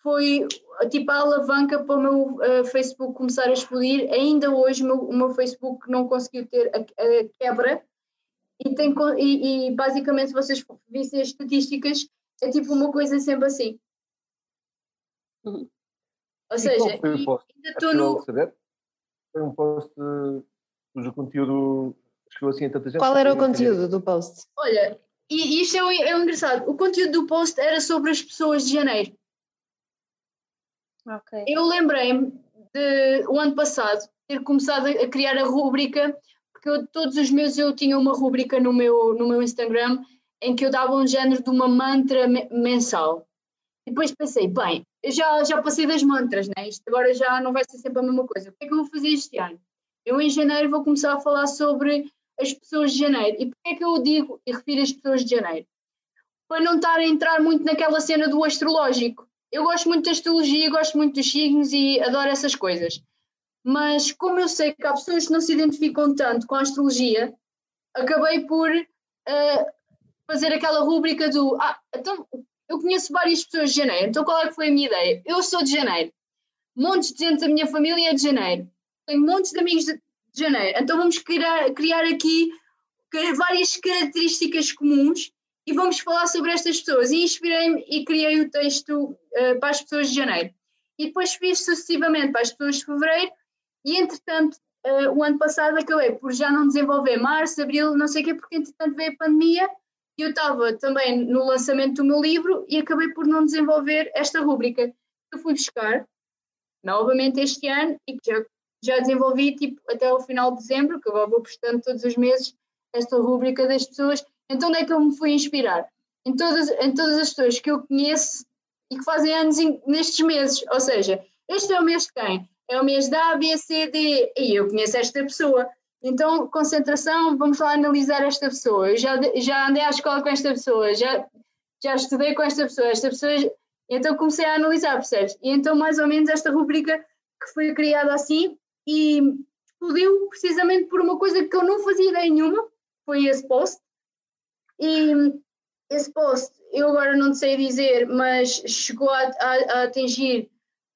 foi tipo a alavanca para o meu uh, Facebook começar a explodir. Ainda hoje, o meu, o meu Facebook não conseguiu ter a, a quebra. E, tem, e, e, basicamente, se vocês vissem as estatísticas, é tipo uma coisa sempre assim. Uhum. Ou seja, ainda estou no. Saber? Foi um post cujo conteúdo chegou assim a tanta gente. Qual era o conteúdo do post? Olha, e isto é, o, é o engraçado. O conteúdo do post era sobre as pessoas de janeiro. Okay. Eu lembrei-me de o ano passado ter começado a criar a rúbrica, porque eu, todos os meses eu tinha uma rúbrica no meu, no meu Instagram em que eu dava um género de uma mantra mensal. E depois pensei, bem, eu já, já passei das mantras, né? Isto agora já não vai ser sempre a mesma coisa. O que é que eu vou fazer este ano? Eu em janeiro vou começar a falar sobre as pessoas de janeiro. E porquê é que eu digo e refiro as pessoas de janeiro? Para não estar a entrar muito naquela cena do astrológico. Eu gosto muito da astrologia, gosto muito dos signos e adoro essas coisas. Mas como eu sei que há pessoas que não se identificam tanto com a astrologia, acabei por uh, fazer aquela rúbrica do ah, então eu conheço várias pessoas de janeiro, então qual é que foi a minha ideia? Eu sou de janeiro, montes de gente da minha família é de janeiro, tenho montes de amigos de, de janeiro. Então vamos criar, criar aqui várias características comuns e vamos falar sobre estas pessoas. E inspirei-me e criei o texto uh, para as pessoas de janeiro. E depois fiz sucessivamente para as pessoas de fevereiro e, entretanto, uh, o ano passado acabei por já não desenvolver março, abril, não sei o quê, porque, entretanto, veio a pandemia e eu estava também no lançamento do meu livro e acabei por não desenvolver esta rúbrica. Eu fui buscar novamente este ano e que já já desenvolvi tipo, até o final de dezembro, que eu vou postando todos os meses esta rúbrica das pessoas. Então, onde é que eu me fui inspirar? Em todas, em todas as pessoas que eu conheço e que fazem anos nestes meses. Ou seja, este é o mês de quem? É o mês da A, B, C, D, e eu conheço esta pessoa. Então, concentração, vamos lá analisar esta pessoa. Eu já, já andei à escola com esta pessoa, já, já estudei com esta pessoa, esta pessoa. Então comecei a analisar, percebes? E então, mais ou menos, esta rubrica que foi criada assim e explodiu precisamente por uma coisa que eu não fazia ideia nenhuma, foi esse post. E esse post, eu agora não sei dizer, mas chegou a, a, a atingir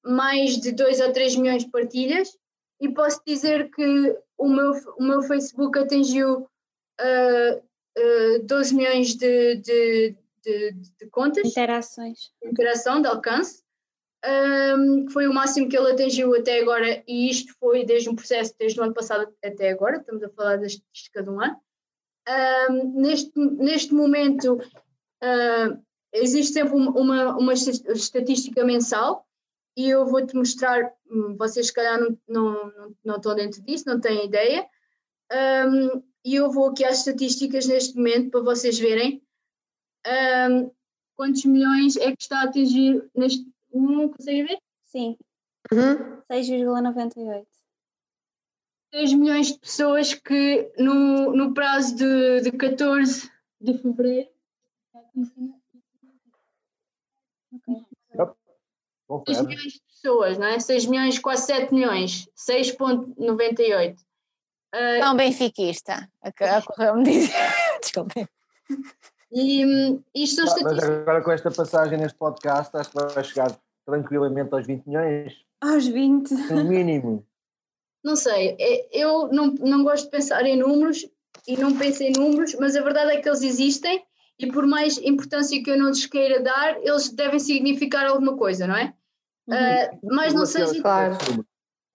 mais de 2 ou 3 milhões de partilhas e posso dizer que o meu, o meu Facebook atingiu uh, uh, 12 milhões de, de, de, de contas. Interações. Interação, de alcance um, que foi o máximo que ele atingiu até agora, e isto foi desde um processo desde o ano passado até agora, estamos a falar da estatística de um ano. Um, neste, neste momento uh, existe sempre uma, uma estatística mensal e eu vou-te mostrar, hum, vocês se calhar não, não, não, não estão dentro disso, não têm ideia, um, e eu vou aqui às estatísticas neste momento para vocês verem um, quantos milhões é que está a atingir neste. Um, conseguem ver? Sim, Uhum. 6,98. 6 milhões de pessoas que no, no prazo de, de 14 de fevereiro. 6 Confere. milhões de pessoas, não é? 6 milhões, quase 7 milhões. 6,98. Ah, Não, benfiquista. Ocorreu-me dizer. <laughs> Desculpem. e hum, isto são Mas estatísticas. agora com esta passagem neste podcast, acho que vai chegar tranquilamente aos 20 milhões, Aos 20. no mínimo. Não sei, é- eu não, não gosto de pensar em números e não penso em números, mas a verdade é que eles existem e por mais importância que eu não lhes queira dar, eles devem significar alguma coisa, não é? Ah, mas não sei se Claro.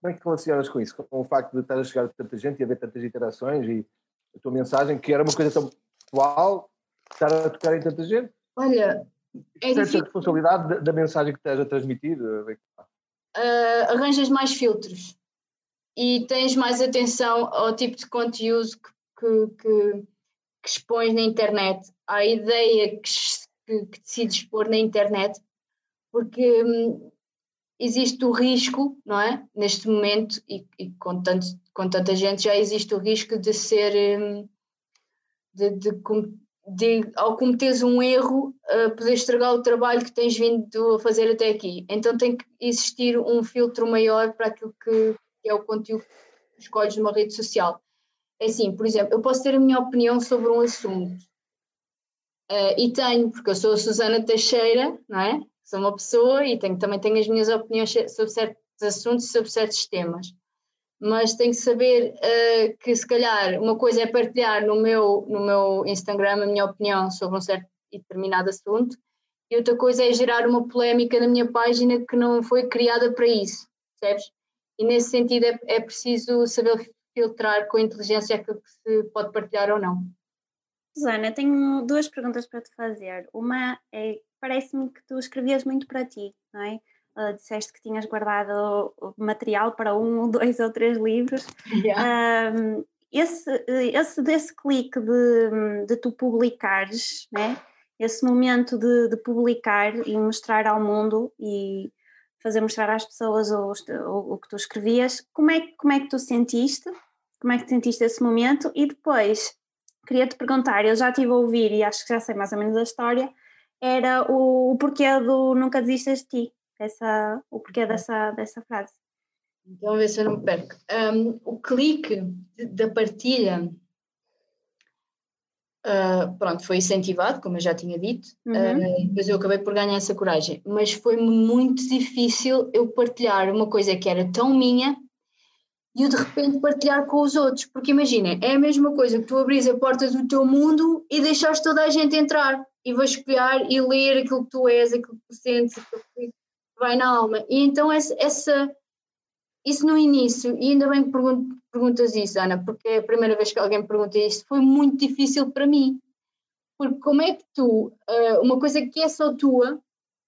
Como é que relacionas com isso? Com o facto de estar a chegar a tanta gente e haver tantas interações e a tua mensagem, que era uma coisa tão pessoal, estar a tocar em tanta gente? Olha, é Sentes a responsabilidade da, da mensagem que estás a transmitir? ah, arranjas mais filtros e tens mais atenção ao tipo de conteúdo que, que, que, expões na internet, à ideia que, que, que decides pôr na internet, porque hum, existe o risco, não é? Neste momento, e, e com, tanto, com tanta gente, já existe o risco de ser. hum, de, de, de, ao cometeres um erro, uh, poder estragar o trabalho que tens vindo a fazer até aqui. Então tem que existir um filtro maior para aquilo que, que é o conteúdo que escolhes numa rede social. É assim, por exemplo, eu posso ter a minha opinião sobre um assunto. Uh, e tenho, porque eu sou a Susana Teixeira, não é? Sou uma pessoa e tenho, também tenho as minhas opiniões sobre certos assuntos e sobre certos temas. Mas tenho que saber uh, que se calhar uma coisa é partilhar no meu, no meu Instagram a minha opinião sobre um certo e determinado assunto e outra coisa é gerar uma polémica na minha página que não foi criada para isso, percebes? E nesse sentido é, é preciso saber filtrar com inteligência aquilo que se pode partilhar ou não. Susana, tenho duas perguntas para te fazer. Uma é, parece-me que tu escrevias muito para ti, não é? Uh, disseste que tinhas guardado material para um, <laughs> dois ou três livros. Um, esse, esse desse clique de, de tu publicares, né? esse momento de, de, publicar e mostrar ao mundo e fazer mostrar às pessoas o, o, o, que tu escrevias, como é, como é que tu sentiste? Como é que sentiste esse momento? E depois, queria-te perguntar, eu já estive a ouvir e acho que já sei mais ou menos a história, era o, o porquê do Nunca Desistas de Ti, essa, o porquê dessa, dessa frase. Então, a ver se eu não me perco. Um, o clique da partilha Uh, pronto, foi incentivado, como eu já tinha dito, uhum. uh, depois eu acabei por ganhar essa coragem, mas foi muito difícil eu partilhar uma coisa que era tão minha e eu de repente partilhar com os outros, porque imagina, é a mesma coisa que tu abris a porta do teu mundo e deixares toda a gente entrar e vasculhar e ler aquilo que tu és, aquilo que tu sentes, aquilo que vai na alma, e então essa, essa isso no início, e ainda bem que pergunto, perguntas isso, Ana, porque é a primeira vez que alguém me pergunta isso, foi muito difícil para mim. Porque como é que tu, uma coisa que é só tua,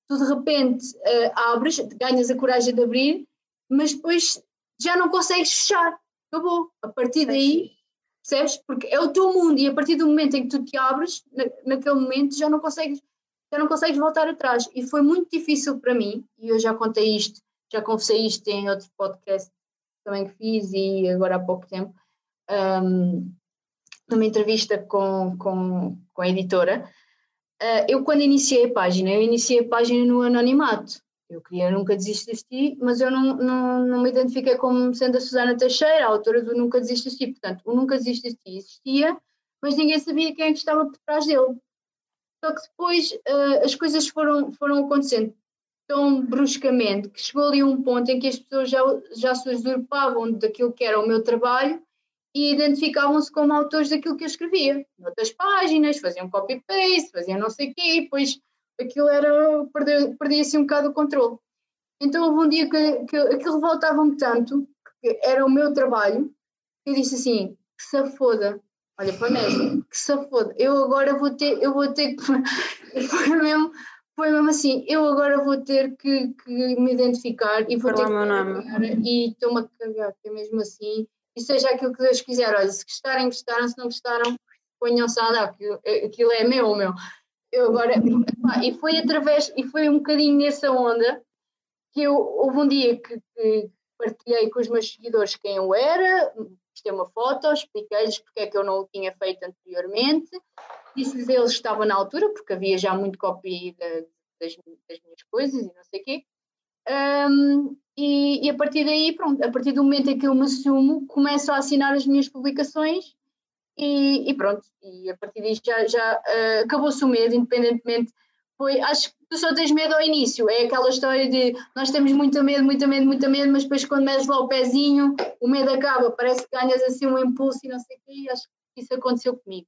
tu de repente abres, ganhas a coragem de abrir, mas depois já não consegues fechar. Acabou. A partir daí, percebes? Porque é o teu mundo e a partir do momento em que tu te abres, naquele momento já não consegues, já não consegues voltar atrás. E foi muito difícil para mim, e eu já contei isto já confessei isto em outro podcast também que fiz e agora há pouco tempo, um, numa entrevista com, com, com a editora. Uh, eu, quando iniciei a página, eu iniciei a página no anonimato. Eu queria Nunca Desistas de Ti, mas eu não, não, não me identifiquei como sendo a Susana Teixeira, a autora do Nunca Desistas de Ti. Portanto, o Nunca Desistas de Ti existia, mas ninguém sabia quem é estava por trás dele. Só que depois uh, as coisas foram, foram acontecendo tão bruscamente que chegou ali um ponto em que as pessoas já, já se usurpavam daquilo que era o meu trabalho e identificavam-se como autores daquilo que eu escrevia. Noutras páginas, faziam copy-paste, faziam não sei o quê, e depois aquilo era, perdia-se perdia um bocado o controle. Então houve um dia que, que aquilo revoltava-me tanto, que era o meu trabalho, que eu disse assim, que se foda, olha para mesmo, que se foda, eu agora vou ter, eu vou ter que, <laughs> foi mesmo, foi mesmo assim, eu agora vou ter que, que me identificar e vou Falar ter que meu nome. e estou-me a cagar, que é mesmo assim, e seja aquilo que Deus quiser, olha, se gostarem, gostaram, se não gostaram, ponham-se a andar, aquilo, aquilo é meu, meu. Eu agora, epá, e foi através, e foi um bocadinho nessa onda que eu, houve um dia que, que partilhei com os meus seguidores quem eu era, postei uma foto, expliquei-lhes porque é que eu não o tinha feito anteriormente, disse-lhes eles que estava na altura, porque havia já muito copy da- das, das minhas coisas e não sei o quê. Um, e, e a partir daí, pronto, a partir do momento em que eu me assumo, começo a assinar as minhas publicações e, e pronto, e a partir daí já, já ah, acabou-se o medo, independentemente. Foi, acho que tu só tens medo ao início, é aquela história de nós temos muito medo, muito medo, muito medo, mas depois quando metes lá o pezinho, o medo acaba, parece que ganhas assim um impulso e não sei o quê, acho que isso aconteceu comigo.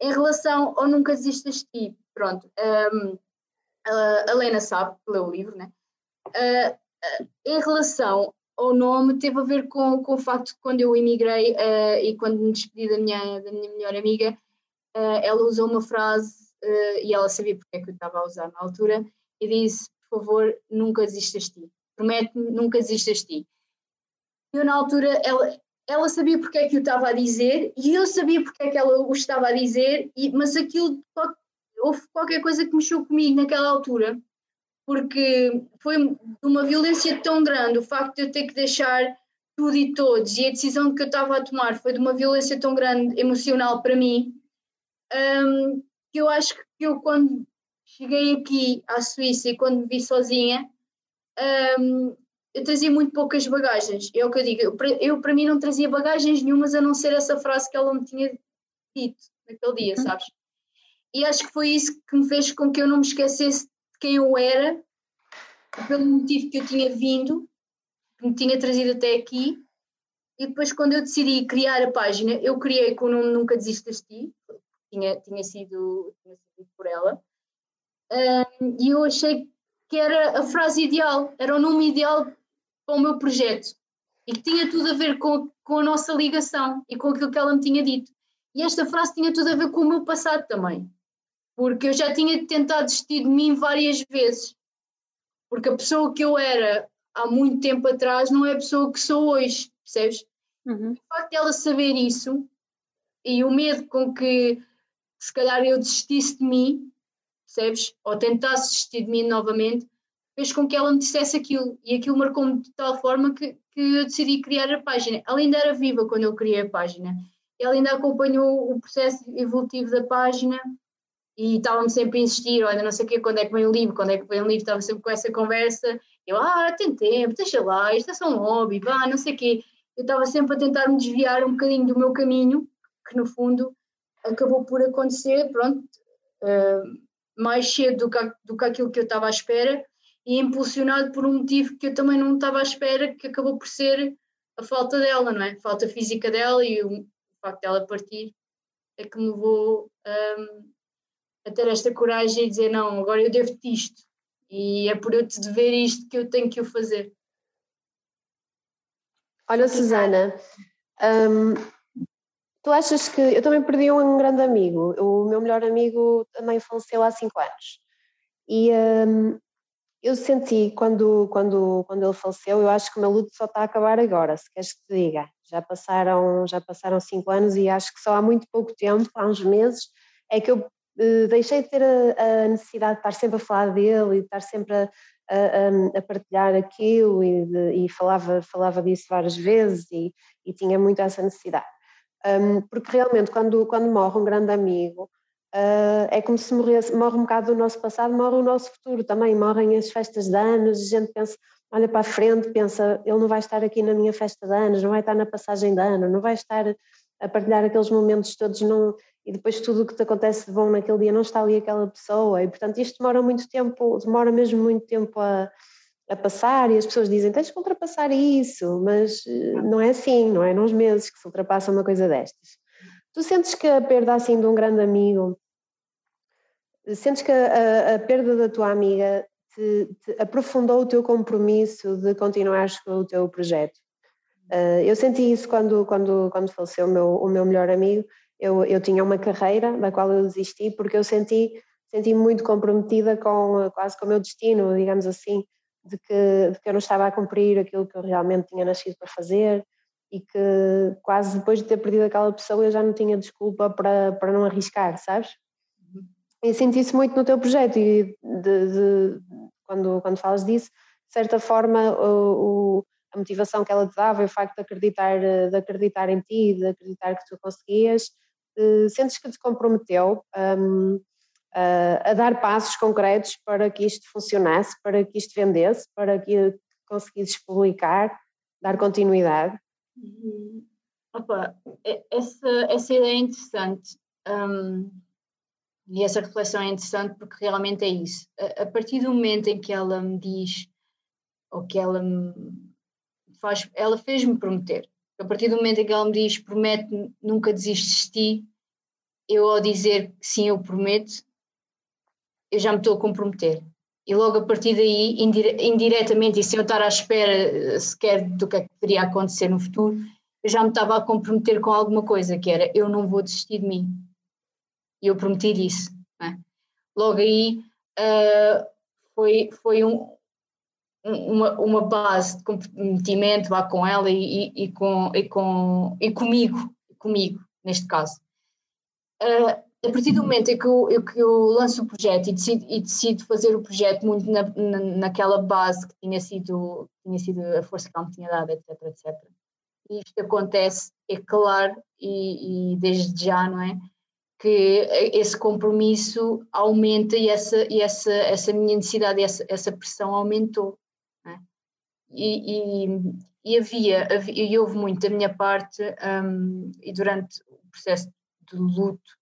Em relação ao Nunca Desistas de Ti, pronto, um, a Lena sabe, leu o livro, né? Uh, em relação ao nome, teve a ver com, com o facto de quando eu emigrei uh, e quando me despedi da minha, da minha melhor amiga, uh, ela usou uma frase uh, e ela sabia porque é que eu estava a usar na altura e disse, por favor, nunca desistas de ti. Promete-me, nunca desistas de ti. Eu na altura, ela, ela sabia porque é que eu estava a dizer e eu sabia porque é que ela o estava a dizer, e, mas aquilo, houve qualquer coisa que mexeu comigo naquela altura porque foi de uma violência tão grande o facto de eu ter que deixar tudo e todos e a decisão que eu estava a tomar foi de uma violência tão grande emocional para mim hum, que eu acho que eu quando cheguei aqui à Suíça e quando me vi sozinha hum, eu trazia muito poucas bagagens é o que eu digo, eu, para- eu para mim não trazia bagagens nenhumas a não ser essa frase que ela me tinha dito naquele dia, sabes? E acho que foi isso que me fez com que eu não me esquecesse de quem eu era, pelo motivo que eu tinha vindo, que me tinha trazido até aqui. E depois, quando eu decidi criar a página, eu criei com o nome Nunca Desistas de Ti, tinha, tinha, sido, tinha sido por ela, e eu achei que era a frase ideal, era o nome ideal para o meu projeto e que tinha tudo a ver com, com a nossa ligação e com aquilo que ela me tinha dito. E esta frase tinha tudo a ver com o meu passado também porque eu já tinha tentado desistir de mim várias vezes. Porque a pessoa que eu era há muito tempo atrás não é a pessoa que sou hoje, percebes? Uhum. O facto de ela saber isso e o medo com que se calhar eu desistisse de mim, percebes? Ou tentasse desistir de mim novamente, fez com que ela me dissesse aquilo. E aquilo marcou-me de tal forma que, que eu decidi criar a página. Ela ainda era viva quando eu criei a página. Ela ainda acompanhou o processo evolutivo da página e estava-me sempre a insistir, olha, não sei o quê, quando é que vem o livro, quando é que vem o livro, estava sempre com essa conversa, eu, ah, tem tempo, deixa lá, isto é só um hobby, vá, não sei o quê. Eu estava sempre a tentar me desviar um bocadinho do meu caminho, que no fundo acabou por acontecer, pronto, eh, mais cedo do que, do que aquilo que eu estava à espera e impulsionado por um motivo que eu também não estava à espera, que acabou por ser a falta dela, não é? A falta física dela e o, facto dela partir é que me levou hum, a ter esta coragem e dizer não, agora eu devo-te isto e é por eu te dever isto que eu tenho que o fazer. Olha, Susana, hum, tu achas que. Eu também perdi um grande amigo. O meu melhor amigo também faleceu há cinco anos. E hum, eu senti, quando, quando, quando ele faleceu, eu acho que o meu luto só está a acabar agora, se queres que te diga. Já passaram, já passaram cinco anos e acho que só há muito pouco tempo, há uns meses, é que eu eh, deixei de ter a, a necessidade de estar sempre a falar dele e de estar sempre a, a, a- a partilhar aquilo e, de- e falava, falava disso várias vezes e, e tinha muito essa necessidade. Um, porque realmente quando, quando morre um grande amigo uh, é como se morresse, morre um bocado do nosso passado, morre o nosso futuro também, morrem as festas de anos, a gente pensa, olha para a frente, pensa, ele não vai estar aqui na minha festa de anos, não vai estar na passagem de ano, não vai estar a partilhar aqueles momentos todos não, e depois tudo o que te acontece de bom naquele dia não está ali aquela pessoa. E portanto isto demora muito tempo, demora mesmo muito tempo a, a passar e as pessoas dizem tens que ultrapassar isso, mas eh, não é assim, não é nos meses que se ultrapassa uma coisa destas. Tu sentes que a perda assim de um grande amigo, sentes que a, a perda da tua amiga te, te aprofundou o teu compromisso de continuares com o teu projeto? Uh, eu senti isso quando, quando, quando faleceu o meu, o meu melhor amigo. Eu, eu tinha uma carreira da qual eu desisti porque eu senti, senti-me muito comprometida com quase com o meu destino, digamos assim, de que, de que eu não estava a cumprir aquilo que eu realmente tinha nascido para fazer e que quase depois de ter perdido aquela pessoa eu já não tinha desculpa para, para não arriscar, sabes? Uhum. E senti isso muito no teu projeto e de, de, quando, quando falas disso, de certa forma o, o, a motivação que ela te dava, o facto de acreditar, de acreditar em ti, de acreditar que tu conseguias, uh, sentes que te comprometeu um, a, dar passos concretos para que isto funcionasse, para que isto vendesse, para que conseguisses publicar, dar continuidade? Uhum. Opa, essa, essa ideia é interessante um, e essa reflexão é interessante porque realmente é isso. A, a, partir do momento em que ela me diz, ou que ela me faz, ela fez-me prometer. A partir do momento em que ela me diz, promete nunca desistes de ti, eu ao dizer sim, eu prometo, eu já me estou a comprometer. E logo a partir daí, indire indiretamente, e sem eu estar à espera eh, sequer do que, é que poderia acontecer no futuro, eu já me estava a comprometer com alguma coisa, que era eu não vou desistir de mim. E eu prometi isso. É? Logo aí uh, foi, foi um, uma, uma base de comprometimento lá com ela e, e, e, com, e, com, e comigo, comigo, neste caso. Uh, a partir do momento em que eu, que eu lanço o projeto e decido, e decido fazer o projeto muito na, na, naquela base que tinha sido, tinha sido a força que ela me tinha dado, etc, etc. E isto acontece, é claro, e, e desde já, não é? Que esse compromisso aumenta e essa, e essa, essa minha necessidade, essa, essa pressão aumentou. É? E, e, e, havia, havia, e houve muito da minha parte, um, e durante o processo de luto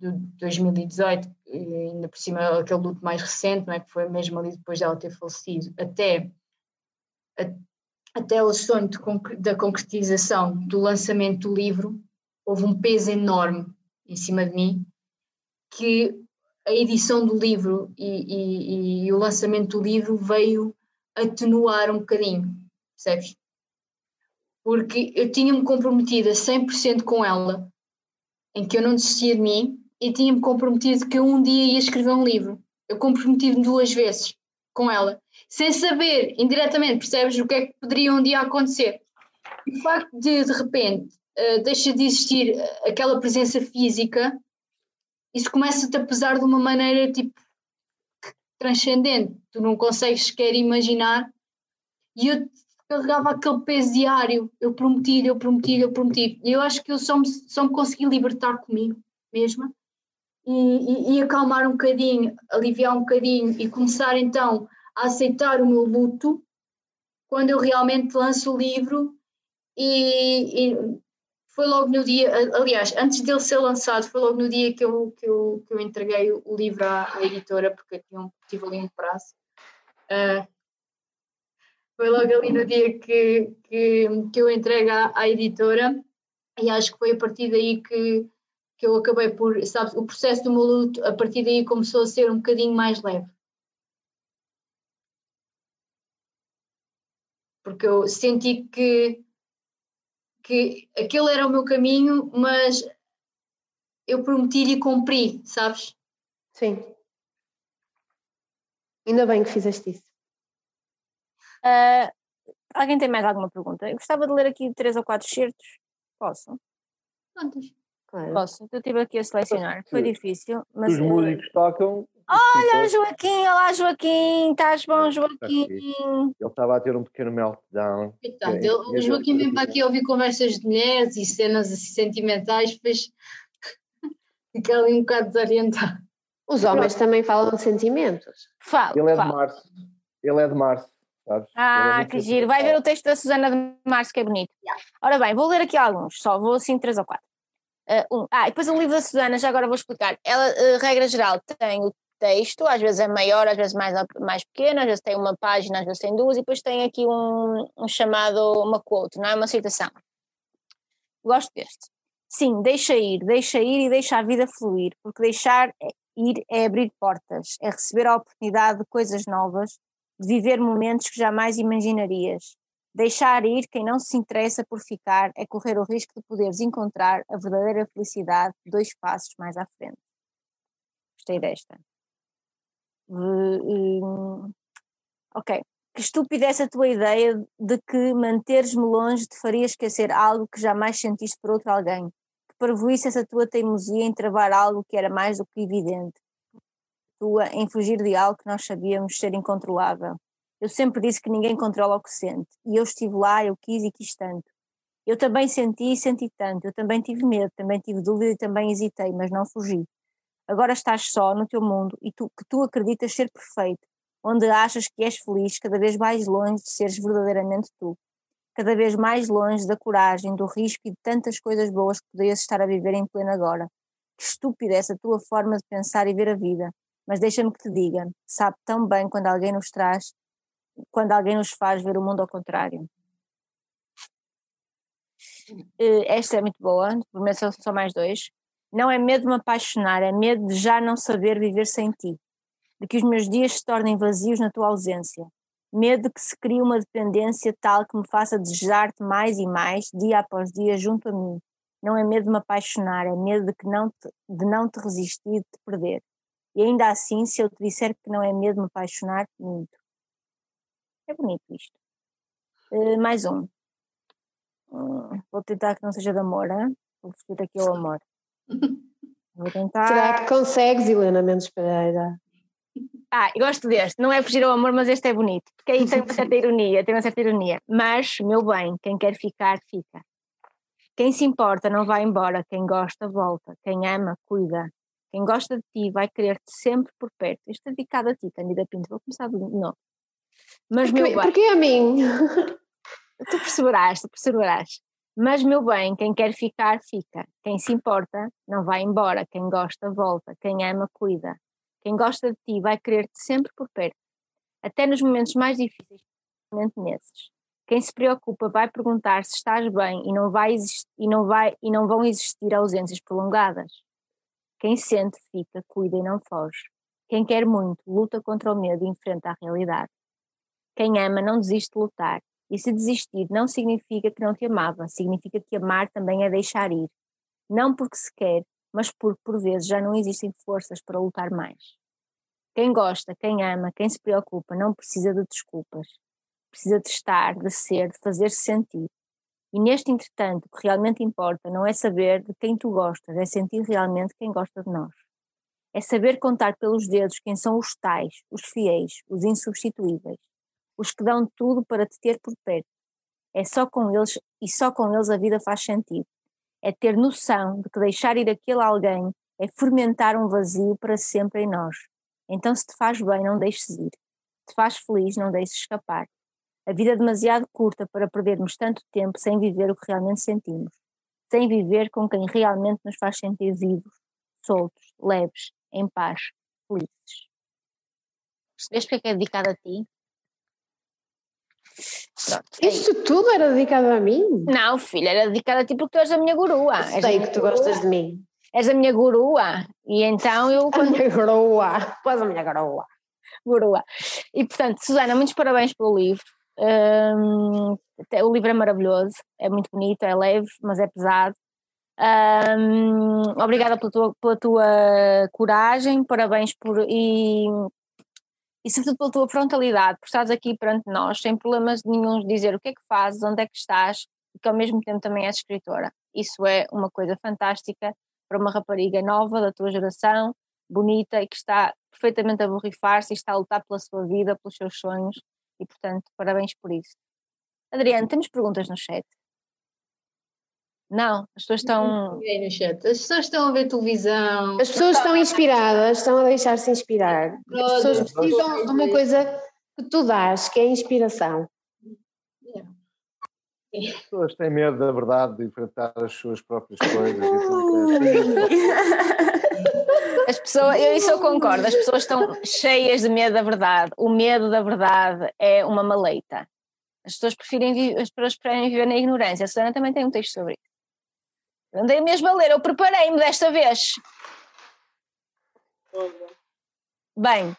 de 2018, ainda por cima aquele luto mais recente, não é? que foi mesmo ali depois dela ter falecido, até, a, até o sonho da concretização do lançamento do livro, houve um peso enorme em cima de mim, que a edição do livro e, e, e o lançamento do livro veio atenuar um bocadinho, percebes? Porque eu tinha-me comprometido a 100% com ela, em que eu não desistia de mim, e tinha-me comprometido que um dia ia escrever um livro. Eu comprometi-me duas vezes com ela, sem saber indiretamente, percebes, o que é que poderia um dia acontecer. E o facto de, de repente, uh, deixa de existir aquela presença física, isso começa-te a pesar de uma maneira tipo transcendente. Tu não consegues sequer imaginar. E eu carregava aquele peso diário. Eu prometi, eu prometi, eu prometi. E eu acho que eu só me, só me consegui libertar comigo mesma e, e, acalmar um bocadinho, aliviar um bocadinho e começar então a aceitar o meu luto quando eu realmente lanço o livro e, e, foi logo no dia, aliás, antes dele ser lançado, foi logo no dia que eu, que eu, que eu entreguei o livro à, à editora, porque tinha um, tive ali um prazo. Uh, foi logo ali no dia que, que, que eu entreguei à, à editora e acho que foi a partir daí que, que eu acabei por, sabes, o processo do meu luto a partir daí começou a ser um bocadinho mais leve. Porque eu senti que, que aquele era o meu caminho, mas eu prometi e cumpri, sabes? Sim. Ainda bem que fizeste isso. Uh, alguém tem mais alguma pergunta? Eu gostava de ler aqui três ou quatro certos. Posso? Quantos? Claro. Posso, eu estive aqui a selecionar, foi difícil. Mas Os músicos tocam. Olha, Joaquim, olá Joaquim, estás bom, Joaquim? Ele estava a ter um pequeno meltdown. Coitado, ele, o Joaquim vem para aqui ouvir conversas de mulheres e cenas assim sentimentais, depois <laughs> fica ali um bocado desorientado. Os homens também falam de sentimentos. Fala, Ele é fala. de março. Ele é de março, sabes? Ah, é que giro. Vai ver o texto da Susana de Março, que é bonito. Ora bem, vou ler aqui alguns, só vou assim três ou quatro. Uh, um. Ah, e depois o livro da Susana, já agora vou explicar. Ela, uh, regra geral, tem o texto, às vezes é maior, às vezes mais, mais pequeno, às vezes tem uma página, às vezes tem duas, e depois tem aqui um, um chamado, uma quote, não é? Uma citação. Gosto deste. Sim, deixa ir, deixa ir e deixa a vida fluir, porque deixar ir é abrir portas, é receber a oportunidade de coisas novas, de viver momentos que jamais imaginarias. Deixar ir quem não se interessa por ficar é correr o risco de poderes encontrar a verdadeira felicidade dois passos mais à frente. Gostei desta. Ok. Que estúpida essa tua ideia de que manteres-me longe te faria esquecer algo que jamais sentiste por outro alguém. Que parvoísse essa tua teimosia em travar algo que era mais do que evidente. Tua em fugir de algo que nós sabíamos ser incontrolável. Eu sempre disse que ninguém controla o que sente. E eu estive lá, eu quis e quis tanto. Eu também senti e senti tanto. Eu também tive medo, também tive dúvida e também hesitei, mas não fugi. Agora estás só no teu mundo e tu, que tu acreditas ser perfeito, onde achas que és feliz, cada vez mais longe de seres verdadeiramente tu. Cada vez mais longe da coragem, do risco e de tantas coisas boas que poderias estar a viver em pleno agora. Que estúpida essa tua forma de pensar e ver a vida. Mas deixa-me que te diga, sabe tão bem quando alguém nos traz quando alguém nos faz ver o mundo ao contrário. Eh, esta é muito boa, primeiro são só mais dois. Não é medo de me apaixonar, é medo de já não saber viver sem ti, de que os meus dias se tornem vazios na tua ausência, medo de que se crie uma dependência tal que me faça desejar-te mais e mais, dia após dia, junto a mim. Não é medo de me apaixonar, é medo de, que não te, de não te resistir, de te perder. E ainda assim, se eu te disser que não é medo de me apaixonar, minto. É bonito isto. Uh, mais um. Uh, vou tentar que não seja de amor, hein? vou fugir aqui ao amor. <laughs> Vou tentar. Será que consegues, Helena Mendes Pereira? Ah, eu gosto deste. Não é fugir ao amor, mas este é bonito. Porque aí tem uma certa ironia, tem uma certa ironia. Mas, meu bem, quem quer ficar, fica. Quem se importa não vai embora, quem gosta, volta. Quem ama, cuida. Quem gosta de ti vai querer-te sempre por perto. Isto é dedicado a ti, Candida Pinto. Vou começar de novo. Mas, porque, meu bem. Porque a mim? <laughs> Tu perceberás, tu perceberás. Mas, meu bem, quem quer ficar, fica. Quem se importa, não vai embora. Quem gosta, volta. Quem ama, cuida. Quem gosta de ti vai querer-te sempre por perto. Até nos momentos mais difíceis, nesses. Quem se preocupa vai perguntar se estás bem e não, vai e, não vai, e não vão existir ausências prolongadas. Quem sente, fica, cuida e não foge. Quem quer muito, luta contra o medo e enfrenta a realidade. Quem ama não desiste de lutar. E se desistir não significa que não te amava, significa que amar também é deixar ir. Não porque se quer, mas porque por vezes já não existem forças para lutar mais. Quem gosta, quem ama, quem se preocupa não precisa de desculpas. Precisa de estar, de ser, de fazer-se sentir. E neste entretanto, o que realmente importa não é saber de quem tu gostas, é sentir realmente quem gosta de nós. É saber contar pelos dedos quem são os tais, os fiéis, os insubstituíveis os que dão tudo para te ter por perto. É só com eles e só com eles a vida faz sentido. É ter noção de que deixar ir aquele alguém é fermentar um vazio para sempre em nós. Então, se te faz bem, não deixes ir. Se te faz feliz, não deixes escapar. A vida é demasiado curta para perdermos tanto tempo sem viver o que realmente sentimos, sem viver com quem realmente nos faz sentir vivos, soltos, leves, em paz, felizes. Percebeste porque é, é dedicado a ti? Pronto, é Isto tudo era dedicado a mim? Não, filha, era dedicado a ti porque tu és a minha gurua. Eu sei que tu gurua. gostas de mim. És a minha gurua. E então eu. A minha gurua. Pois a minha gurua. Gurua. E portanto, Susana, muitos parabéns pelo livro. Um, o livro é maravilhoso, é muito bonito, é leve, mas é pesado. Um, obrigada pela tua, pela tua coragem, parabéns por. E e sobretudo pela tua frontalidade, por estás aqui perante nós, sem problemas nenhum de dizer o que é que fazes, onde é que estás e que ao mesmo tempo também és escritora. Isso é uma coisa fantástica para uma rapariga nova da tua geração, bonita e que está perfeitamente a borrifar-se e está a lutar pela sua vida, pelos seus sonhos e portanto parabéns por isso. Adriano, temos perguntas no chat? Não, as pessoas estão. no chat. As pessoas estão a ver televisão. As pessoas estão inspiradas, estão a deixar-se inspirar. As pessoas precisam de uma coisa que tu dás, que é inspiração. As pessoas têm medo da verdade, de enfrentar as suas próprias coisas. As pessoas, eu isso eu concordo, as pessoas estão cheias de medo da verdade. O medo da verdade é uma maleita. As pessoas preferem, as pessoas preferem viver na ignorância. A Susana também tem um texto sobre isso. Andei mesmo a ler, eu preparei-me desta vez. Bem,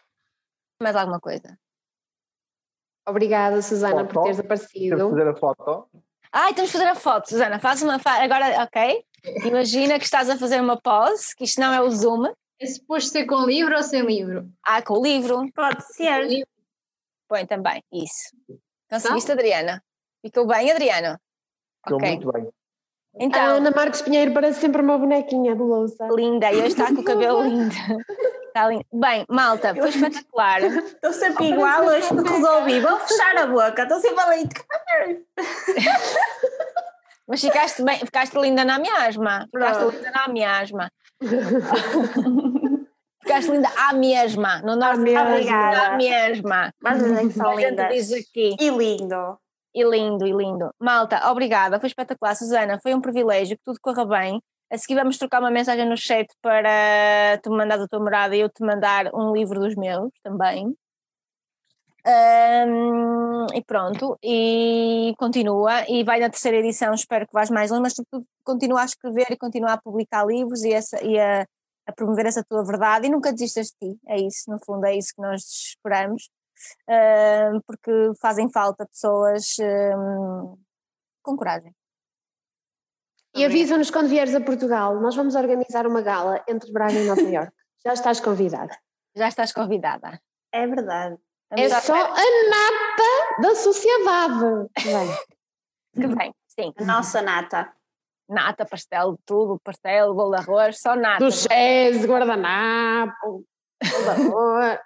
mais alguma coisa? Obrigada, Susana, foto. por teres aparecido. Temos fazer a foto. Ai, temos que fazer a foto, Susana. Faz uma. Agora, ok. Imagina que estás a fazer uma pose, que isto não é o Zoom, É suposto ser com livro ou sem livro? Ah, com o livro. Pode ser. Livro. Põe também, isso. Conseguiste, Adriana? Ficou bem, Adriana? Ficou Ok. muito bem. A Então, Ana Marques Pinheiro parece sempre uma bonequinha de louça. linda, e hoje está com o cabelo <laughs> lindo. Está lindo. Bem, malta, foi espetacular. <laughs> Estou sempre igual, hoje resolvi. Vou fechar a boca. Estou sempre ali. Mas ficaste bem, ficaste linda na mesma. Ficaste linda na mesma. Ficaste linda à mesma. No norte mesma. à mesma. Mas dizer que são A lindas. diz aqui. E lindo. E lindo, e lindo. Malta, obrigada, foi espetacular. Susana, foi um privilégio, que tudo corra bem. A seguir vamos trocar uma mensagem no chat para tu me mandares a tua morada e eu te mandar um livro dos meus também. Ahm, e pronto, e continua, e vai na terceira edição, espero que vás mais longe, mas tu, continua a escrever e continua a publicar livros e, essa, e a, a promover essa tua verdade e nunca desistas de ti, é isso, no fundo é isso que nós esperamos, porque fazem falta pessoas com coragem. E avisa-nos quando vieres a Portugal. Nós vamos organizar uma gala entre Braga e Nova Iorque. <laughs> Já estás convidada. Já estás convidada. É verdade. É Vamos só a nata da sociedade. Bem, <laughs> que vem, sim. A nossa nata. Nata, pastel, tudo, pastel, bolo de arroz, só nata. do chés, guardanapo, <laughs> soldador.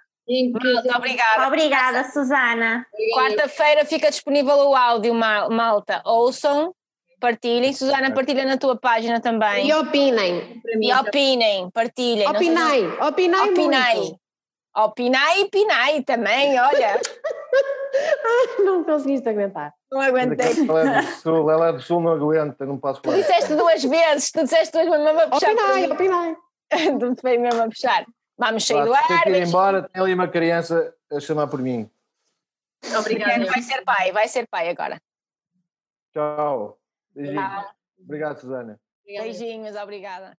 Malta, obrigada. Obrigada, Susana. Quarta-feira fica disponível o áudio, ma- malta. Ouçam, partilhem. Susana, partilha na tua página também. E opinem. E opinem, partilhem. Não seja- Opinai. Opinai muito. Opinai e pinai também, olha. <laughs> Não conseguiste aguentar. Não aguentei. Ela é do sul, ela é do sul, não aguenta, não posso Tu falar. disseste duas vezes, tu disseste duas vezes, mesmo a puxar. Opinai, opinai. <laughs> Tu te veio mesmo a puxar. Vamos sair do Tem ar. que ir embora, tem ali uma criança a chamar por mim. Obrigada. Vai ser pai, vai ser pai agora. Tchau. Beijinho. Tchau. Obrigado, Susana. Beijinhos, obrigada.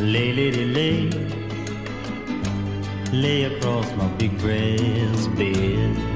Lay, lady, lay, lay across my big brass bed.